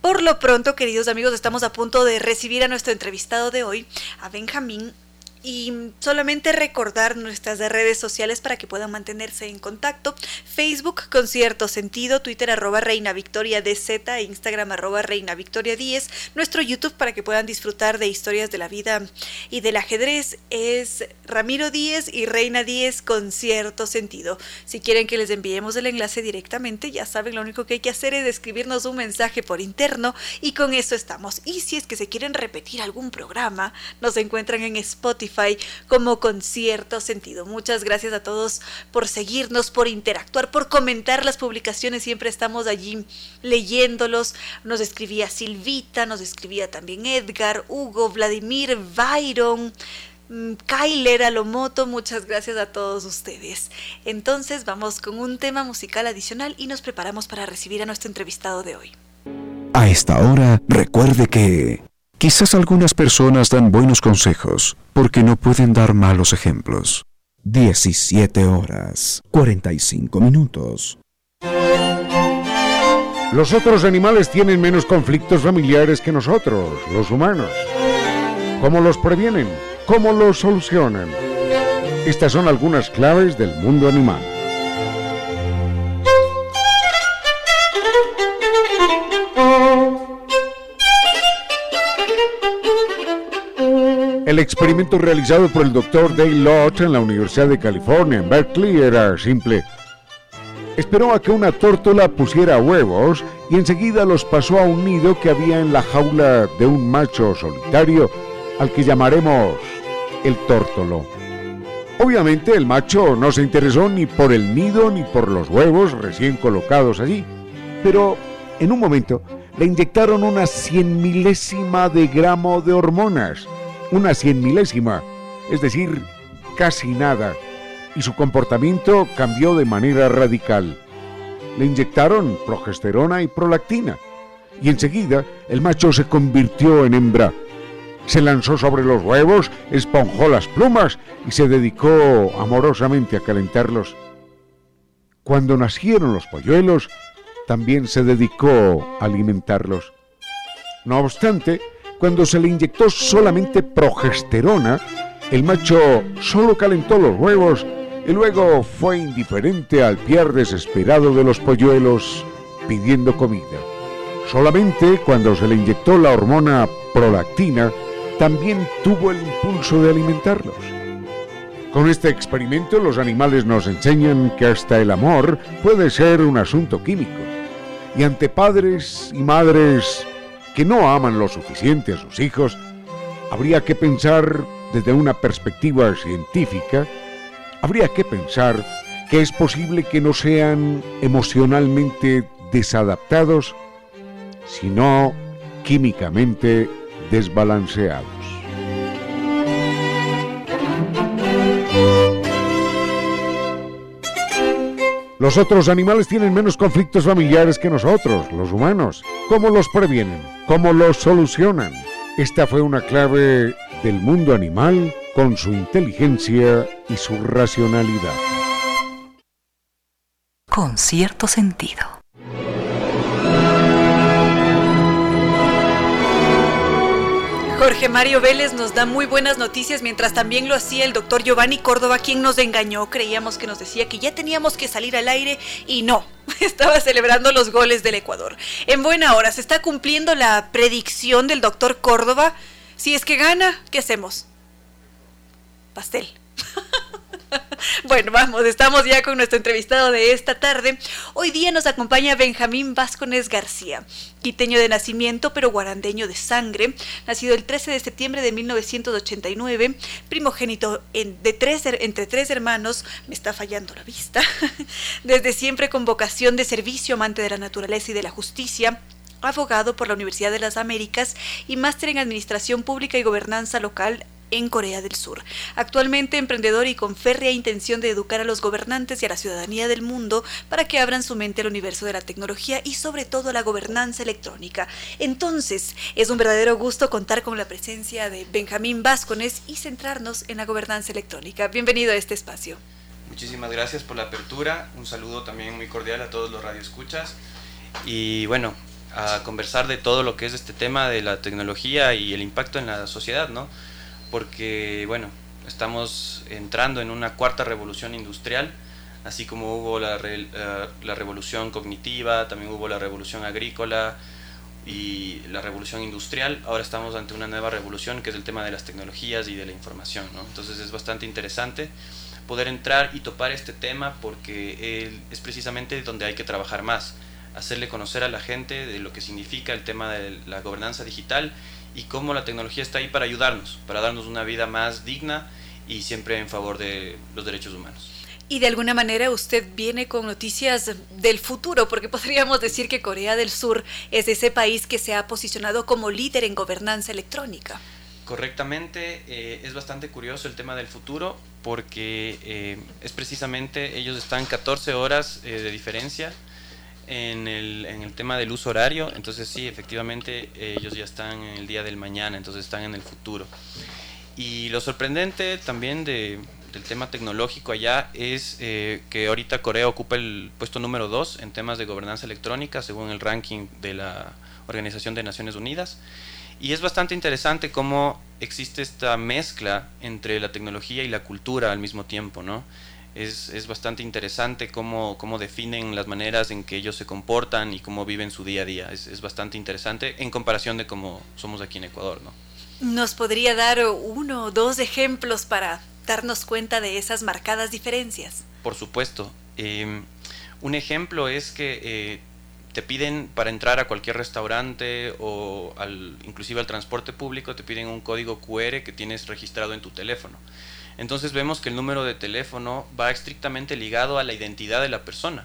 Por lo pronto, queridos amigos, estamos a punto de recibir a nuestro entrevistado de hoy, a Benjamín y solamente recordar nuestras redes sociales para que puedan mantenerse en contacto. Facebook con cierto sentido, Twitter arroba Reina Victoria DZ, Instagram arroba Reina Victoria 10. Nuestro YouTube para que puedan disfrutar de historias de la vida y del ajedrez es Ramiro 10 y Reina 10 con cierto sentido. Si quieren que les enviemos el enlace directamente, ya saben, lo único que hay que hacer es escribirnos un mensaje por interno y con eso estamos. Y si es que se quieren repetir algún programa, nos encuentran en Spotify como con cierto sentido. Muchas gracias a todos por seguirnos, por interactuar, por comentar las publicaciones. Siempre estamos allí leyéndolos. Nos escribía Silvita, nos escribía también Edgar, Hugo, Vladimir, Byron. Mm, Kyler Alomoto, muchas gracias a todos ustedes. Entonces vamos con un tema musical adicional y nos preparamos para recibir a nuestro entrevistado de hoy. A esta hora, recuerde que Quizás algunas personas dan buenos consejos porque no pueden dar malos ejemplos. 17 horas, 45 minutos. Los otros animales tienen menos conflictos familiares que nosotros, los humanos. ¿Cómo los previenen? ¿Cómo los solucionan? Estas son algunas claves del mundo animal. El experimento realizado por el doctor Dale Lott en la Universidad de California en Berkeley era simple. Esperó a que una tórtola pusiera huevos y enseguida los pasó a un nido que había en la jaula de un macho solitario al que llamaremos el tórtolo. Obviamente el macho no se interesó ni por el nido ni por los huevos recién colocados allí, pero en un momento le inyectaron una cien milésima de gramo de hormonas una cien milésima, es decir, casi nada, y su comportamiento cambió de manera radical. Le inyectaron progesterona y prolactina, y enseguida el macho se convirtió en hembra. Se lanzó sobre los huevos, esponjó las plumas y se dedicó amorosamente a calentarlos. Cuando nacieron los polluelos, también se dedicó a alimentarlos. No obstante, cuando se le inyectó solamente progesterona, el macho solo calentó los huevos y luego fue indiferente al piar desesperado de los polluelos pidiendo comida. Solamente cuando se le inyectó la hormona prolactina, también tuvo el impulso de alimentarlos. Con este experimento los animales nos enseñan que hasta el amor puede ser un asunto químico. Y ante padres y madres que no aman lo suficiente a sus hijos, habría que pensar desde una perspectiva científica, habría que pensar que es posible que no sean emocionalmente desadaptados, sino químicamente desbalanceados. Los otros animales tienen menos conflictos familiares que nosotros, los humanos. ¿Cómo los previenen? ¿Cómo los solucionan? Esta fue una clave del mundo animal con su inteligencia y su racionalidad. Con cierto sentido. Jorge Mario Vélez nos da muy buenas noticias, mientras también lo hacía el doctor Giovanni Córdoba, quien nos engañó. Creíamos que nos decía que ya teníamos que salir al aire y no, estaba celebrando los goles del Ecuador. En buena hora, se está cumpliendo la predicción del doctor Córdoba. Si es que gana, ¿qué hacemos? Pastel. Bueno, vamos, estamos ya con nuestro entrevistado de esta tarde. Hoy día nos acompaña Benjamín Vázquez García, quiteño de nacimiento pero guarandeño de sangre, nacido el 13 de septiembre de 1989, primogénito de tres, entre tres hermanos, me está fallando la vista, desde siempre con vocación de servicio, amante de la naturaleza y de la justicia, abogado por la Universidad de las Américas y máster en Administración Pública y Gobernanza Local en Corea del Sur. Actualmente emprendedor y con férrea intención de educar a los gobernantes y a la ciudadanía del mundo para que abran su mente al universo de la tecnología y sobre todo la gobernanza electrónica. Entonces, es un verdadero gusto contar con la presencia de Benjamín Vázquez y centrarnos en la gobernanza electrónica. Bienvenido a este espacio. Muchísimas gracias por la apertura. Un saludo también muy cordial a todos los radioescuchas. Y bueno, a conversar de todo lo que es este tema de la tecnología y el impacto en la sociedad, ¿no? Porque, bueno, estamos entrando en una cuarta revolución industrial, así como hubo la, eh, la revolución cognitiva, también hubo la revolución agrícola y la revolución industrial, ahora estamos ante una nueva revolución que es el tema de las tecnologías y de la información, ¿no? Entonces es bastante interesante poder entrar y topar este tema porque es precisamente donde hay que trabajar más hacerle conocer a la gente de lo que significa el tema de la gobernanza digital y cómo la tecnología está ahí para ayudarnos, para darnos una vida más digna y siempre en favor de los derechos humanos. Y de alguna manera usted viene con noticias del futuro, porque podríamos decir que Corea del Sur es ese país que se ha posicionado como líder en gobernanza electrónica. Correctamente, eh, es bastante curioso el tema del futuro, porque eh, es precisamente, ellos están 14 horas eh, de diferencia en el, en el tema del uso horario, entonces sí, efectivamente ellos ya están en el día del mañana, entonces están en el futuro. Y lo sorprendente también de, del tema tecnológico allá es eh, que ahorita Corea ocupa el puesto número 2 en temas de gobernanza electrónica según el ranking de la Organización de Naciones Unidas. Y es bastante interesante cómo existe esta mezcla entre la tecnología y la cultura al mismo tiempo, ¿no? Es, es bastante interesante cómo, cómo, definen las maneras en que ellos se comportan y cómo viven su día a día. Es, es bastante interesante en comparación de cómo somos aquí en Ecuador, ¿no? ¿Nos podría dar uno o dos ejemplos para darnos cuenta de esas marcadas diferencias? Por supuesto. Eh, un ejemplo es que eh, te piden para entrar a cualquier restaurante o al, inclusive al transporte público, te piden un código QR que tienes registrado en tu teléfono. Entonces vemos que el número de teléfono va estrictamente ligado a la identidad de la persona.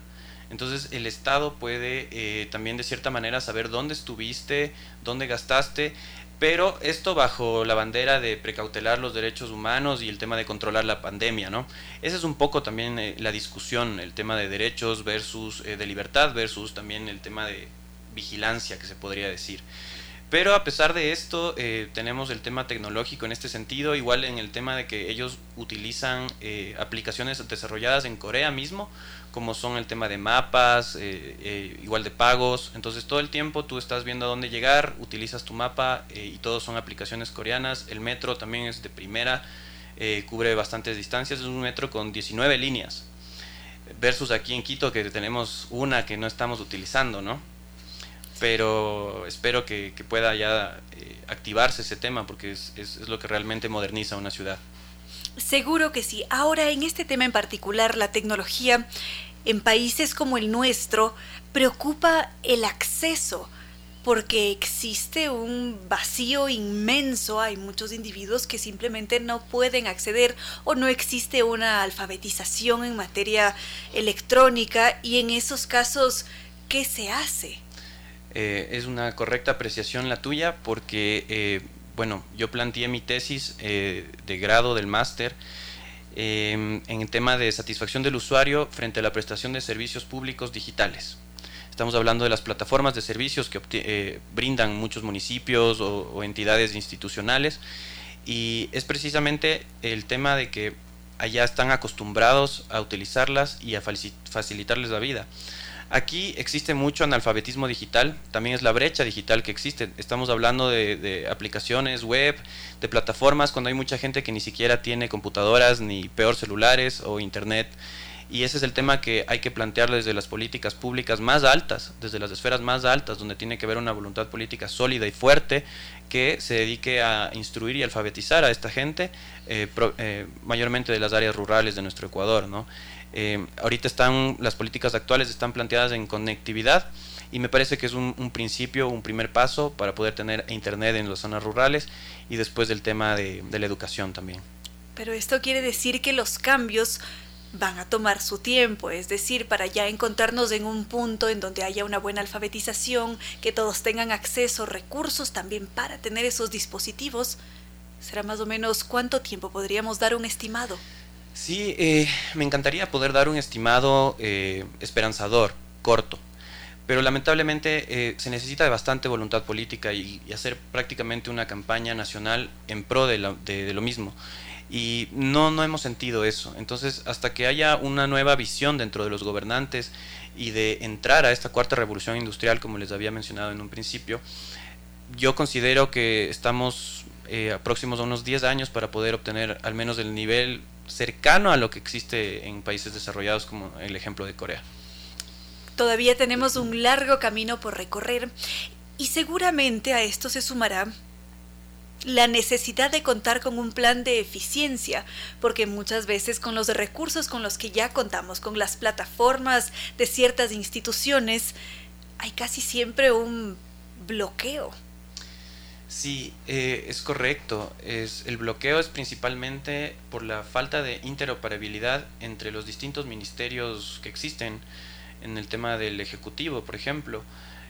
Entonces el Estado puede eh, también de cierta manera saber dónde estuviste, dónde gastaste, pero esto bajo la bandera de precautelar los derechos humanos y el tema de controlar la pandemia, ¿no? Esa es un poco también eh, la discusión, el tema de derechos versus eh, de libertad versus también el tema de vigilancia que se podría decir. Pero a pesar de esto, eh, tenemos el tema tecnológico en este sentido, igual en el tema de que ellos utilizan eh, aplicaciones desarrolladas en Corea mismo, como son el tema de mapas, eh, igual de pagos. Entonces todo el tiempo tú estás viendo a dónde llegar, utilizas tu mapa y todos son aplicaciones coreanas. El metro también es de primera, cubre bastantes distancias, es un metro con 19 líneas. Versus aquí en Quito que tenemos una que no estamos utilizando, ¿no? Pero espero que, pueda ya eh, activarse ese tema porque es, es, lo que realmente moderniza una ciudad. Seguro que sí. Ahora, en este tema en particular, la tecnología en países como el nuestro preocupa el acceso porque existe un vacío inmenso, hay muchos individuos que simplemente no pueden acceder o no existe una alfabetización en materia electrónica y en esos casos, ¿qué se hace? Eh, es una correcta apreciación la tuya porque, eh, bueno, yo planteé mi tesis eh, de grado del máster en el tema de satisfacción del usuario frente a la prestación de servicios públicos digitales. Estamos hablando de las plataformas de servicios que brindan muchos municipios o, entidades institucionales y es precisamente el tema de que allá están acostumbrados a utilizarlas y a facilitarles la vida. Aquí existe mucho analfabetismo digital, también es la brecha digital que existe. Estamos hablando de, aplicaciones web, de plataformas, cuando hay mucha gente que ni siquiera tiene computadoras, ni peor celulares o internet. Y ese es el tema que hay que plantear desde las políticas públicas más altas, desde las esferas más altas, donde tiene que haber una voluntad política sólida y fuerte que se dedique a instruir y alfabetizar a esta gente, eh, eh, mayormente de las áreas rurales de nuestro Ecuador. ¿no? Eh, ahorita están, las políticas actuales están planteadas en conectividad y me parece que es un, principio, un primer paso para poder tener internet en las zonas rurales y después del tema de la educación también. Pero esto quiere decir que los cambios van a tomar su tiempo, es decir, para ya encontrarnos en un punto en donde haya una buena alfabetización, que todos tengan acceso, recursos también para tener esos dispositivos, será más o menos cuánto tiempo podríamos dar un estimado. Sí, eh, me encantaría poder dar un estimado eh, esperanzador, corto, pero lamentablemente eh, se necesita de bastante voluntad política y, hacer prácticamente una campaña nacional en pro de lo mismo y no, no hemos sentido eso. Entonces, hasta que haya una nueva visión dentro de los gobernantes y de entrar a esta cuarta revolución industrial, como les había mencionado en un principio, yo considero que estamos eh, próximos a unos 10 años para poder obtener al menos el nivel cercano a lo que existe en países desarrollados, como el ejemplo de Corea. Todavía tenemos un largo camino por recorrer y seguramente a esto se sumará la necesidad de contar con un plan de eficiencia, porque muchas veces con los recursos con los que ya contamos, con las plataformas de ciertas instituciones, hay casi siempre un bloqueo. Sí, eh, es correcto. Es, el bloqueo es principalmente por la falta de interoperabilidad entre los distintos ministerios que existen en el tema del Ejecutivo, por ejemplo.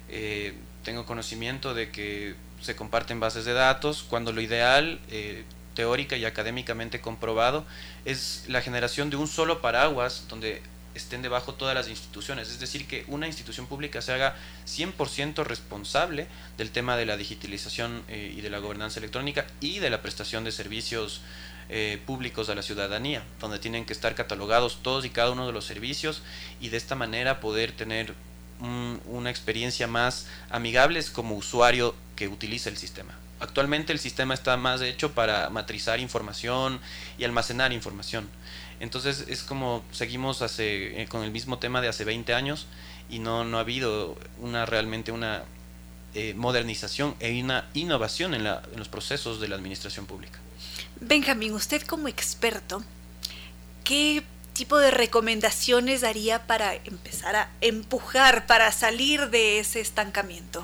Eh, tengo conocimiento de que se comparten bases de datos, cuando lo ideal, eh, teórica y académicamente comprobado, es la generación de un solo paraguas donde estén debajo todas las instituciones. Es decir, que una institución pública se haga 100% responsable del tema de la digitalización eh, y de la gobernanza electrónica y de la prestación de servicios eh, públicos a la ciudadanía, donde tienen que estar catalogados todos y cada uno de los servicios y de esta manera poder tener una experiencia más amigable como usuario que utiliza el sistema. Actualmente el sistema está más hecho para matrizar información y almacenar información. Entonces es como seguimos hace, eh, con el mismo tema de hace 20 años y no, no ha habido una realmente una eh, modernización e una innovación en, la, en los procesos de la administración pública. Benjamín, usted como experto, ¿qué tipo de recomendaciones daría para empezar a empujar, para salir de ese estancamiento?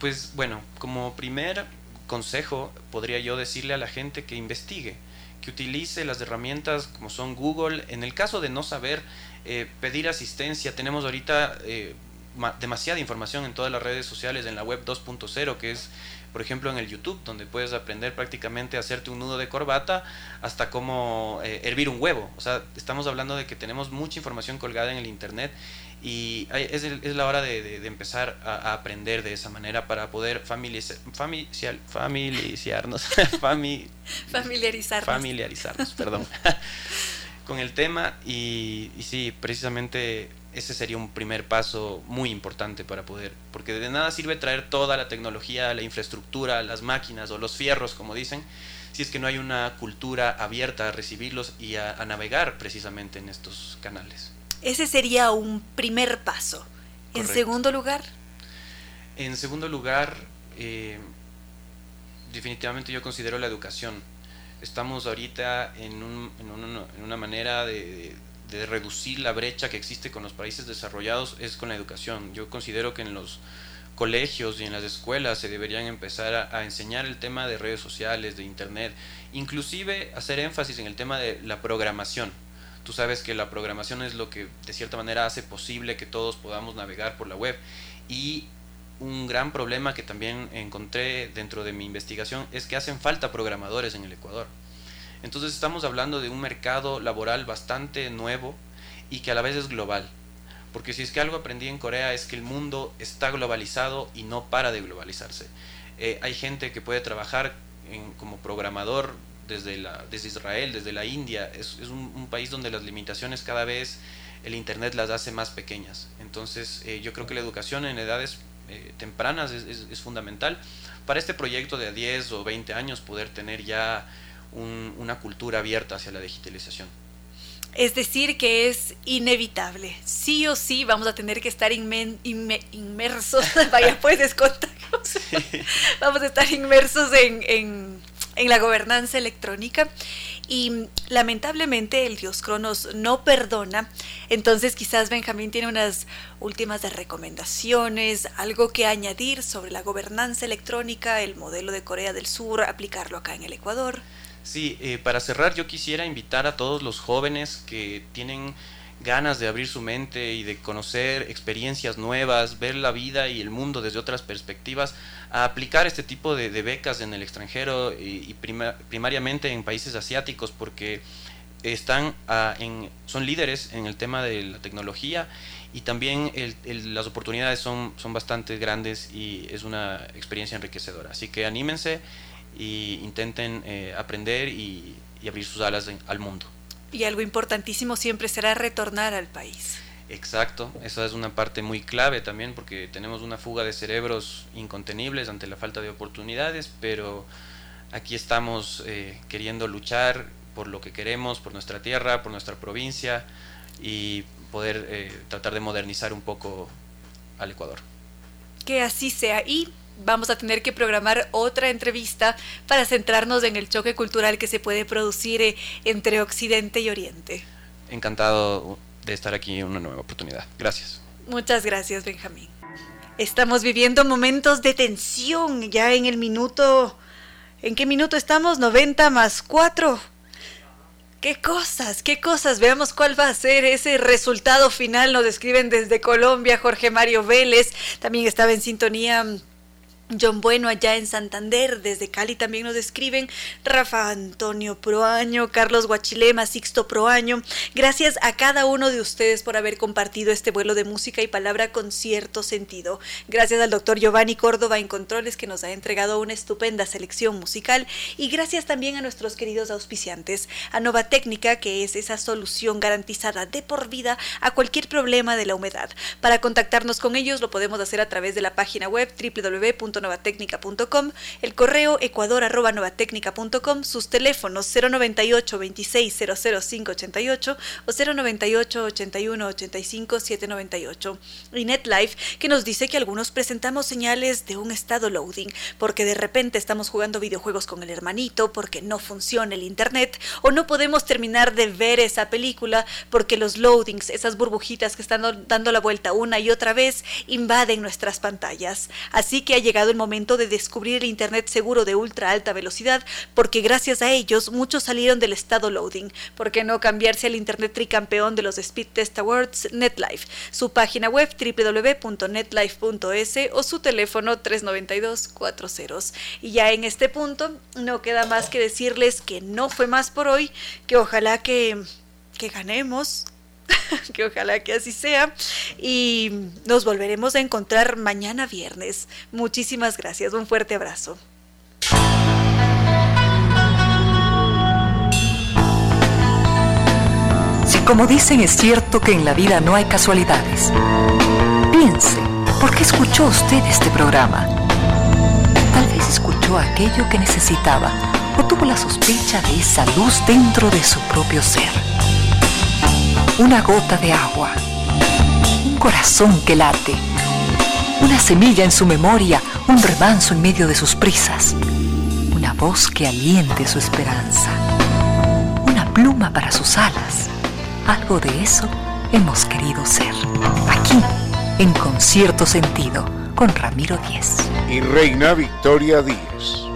Pues bueno, como primer consejo podría yo decirle a la gente que investigue, que utilice las herramientas como son Google. En el caso de no saber eh, pedir asistencia, tenemos ahorita eh, demasiada información en todas las redes sociales, en la web 2.0, que es por ejemplo en el YouTube, donde puedes aprender prácticamente a hacerte un nudo de corbata hasta cómo eh, hervir un huevo. O sea, estamos hablando de que tenemos mucha información colgada en el Internet y es, es la hora de, empezar a, aprender de esa manera para poder familiarizar, familiarizarnos, familiarizarnos, familiarizarnos perdón, con el tema y, y sí, precisamente ese sería un primer paso muy importante para poder, porque de nada sirve traer toda la tecnología, la infraestructura, las máquinas o los fierros, como dicen, si es que no hay una cultura abierta a recibirlos y a, navegar precisamente en estos canales. Ese sería un primer paso. En segundo lugar. En segundo lugar, eh, definitivamente yo considero la educación. Estamos ahorita en, en una manera de de reducir la brecha que existe con los países desarrollados es con la educación. Yo considero que en los colegios y en las escuelas se deberían empezar a, enseñar el tema de redes sociales, de internet, inclusive hacer énfasis en el tema de la programación. Tú sabes que la programación es lo que de cierta manera hace posible que todos podamos navegar por la web y un gran problema que también encontré dentro de mi investigación es que hacen falta programadores en el Ecuador. Entonces estamos hablando de un mercado laboral bastante nuevo y que a la vez es global. Porque si es que algo aprendí en Corea es que el mundo está globalizado y no para de globalizarse. Eh, hay gente que puede trabajar como programador desde, Israel, desde la India. Es, un, país donde las limitaciones cada vez el Internet las hace más pequeñas. Entonces eh, yo creo que la educación en edades eh, tempranas es, es, fundamental. Para este proyecto de 10 o 20 años poder tener ya una cultura abierta hacia la digitalización. Es decir, que es inevitable. Sí o sí vamos a tener que estar inmersos, vaya pues descontarnos. vamos a estar inmersos en, en la gobernanza electrónica y lamentablemente el dios Cronos no perdona. Entonces quizás Benjamín tiene unas últimas de recomendaciones, algo que añadir sobre la gobernanza electrónica, el modelo de Corea del Sur, aplicarlo acá en el Ecuador. Sí, eh, para cerrar yo quisiera invitar a todos los jóvenes que tienen ganas de abrir su mente y de conocer experiencias nuevas, ver la vida y el mundo desde otras perspectivas, a aplicar este tipo de, becas en el extranjero y, primariamente en países asiáticos porque están en, son líderes en el tema de la tecnología y también las oportunidades son, son bastante grandes y es una experiencia enriquecedora. Así que anímense e intenten eh, aprender y, abrir sus alas al mundo. Y algo importantísimo siempre será retornar al país. Exacto, esa es una parte muy clave también porque tenemos una fuga de cerebros incontenibles ante la falta de oportunidades, pero aquí estamos eh, queriendo luchar por lo que queremos, por nuestra tierra, por nuestra provincia y poder eh, tratar de modernizar un poco al Ecuador. Que así sea. Y vamos a tener que programar otra entrevista para centrarnos en el choque cultural que se puede producir eh, entre Occidente y Oriente. Encantado de estar aquí en una nueva oportunidad. Gracias. Muchas gracias, Benjamín. Estamos viviendo momentos de tensión ya en el minuto... ¿En qué minuto estamos? 90 más 4. ¿Qué cosas? ¿Qué cosas? Veamos cuál va a ser ese resultado final. Nos describen desde Colombia Jorge Mario Vélez. También estaba en sintonía John Bueno allá en Santander, desde Cali también nos escriben Rafa Antonio Proaño, Carlos Guachilema, Sixto Proaño. Gracias a cada uno de ustedes por haber compartido este vuelo de música y palabra con cierto sentido. Gracias al doctor Giovanni Córdoba en Controles que nos ha entregado una estupenda selección musical y gracias también a nuestros queridos auspiciantes, a Nova Técnica que es esa solución garantizada de por vida a cualquier problema de la humedad. Para contactarnos con ellos lo podemos hacer a través de la página web www novatecnica.com, el correo ecuador.novatecnica.com, sus teléfonos 098 26 00588 o 098 81 85 798. Y NetLife que nos dice que algunos presentamos señales de un estado loading, porque de repente estamos jugando videojuegos con el hermanito, porque no funciona el internet, o no podemos terminar de ver esa película porque los loadings, esas burbujitas que están dando la vuelta una y otra vez, invaden nuestras pantallas. Así que ha llegado el momento de descubrir el Internet seguro de ultra alta velocidad, porque gracias a ellos muchos salieron del estado loading. ¿Por qué no cambiarse al Internet tricampeón de los Speed Test Awards, NetLife? Su página web www.netlife.es o su teléfono 392 40. Y ya en este punto no queda más que decirles que no fue más por hoy, que ojalá que, que ganemos, que ojalá que así sea. Y nos volveremos a encontrar mañana viernes. Muchísimas gracias. Un fuerte abrazo. Si como dicen es cierto que en la vida no hay casualidades, piense, ¿por qué escuchó usted este programa? Tal vez escuchó aquello que necesitaba o tuvo la sospecha de esa luz dentro de su propio ser una gota de agua, un corazón que late, una semilla en su memoria, un remanso en medio de sus prisas, una voz que aliente su esperanza, una pluma para sus alas. Algo de eso hemos querido ser. Aquí, en concierto sentido, con Ramiro Díez. Y Reina Victoria Díez.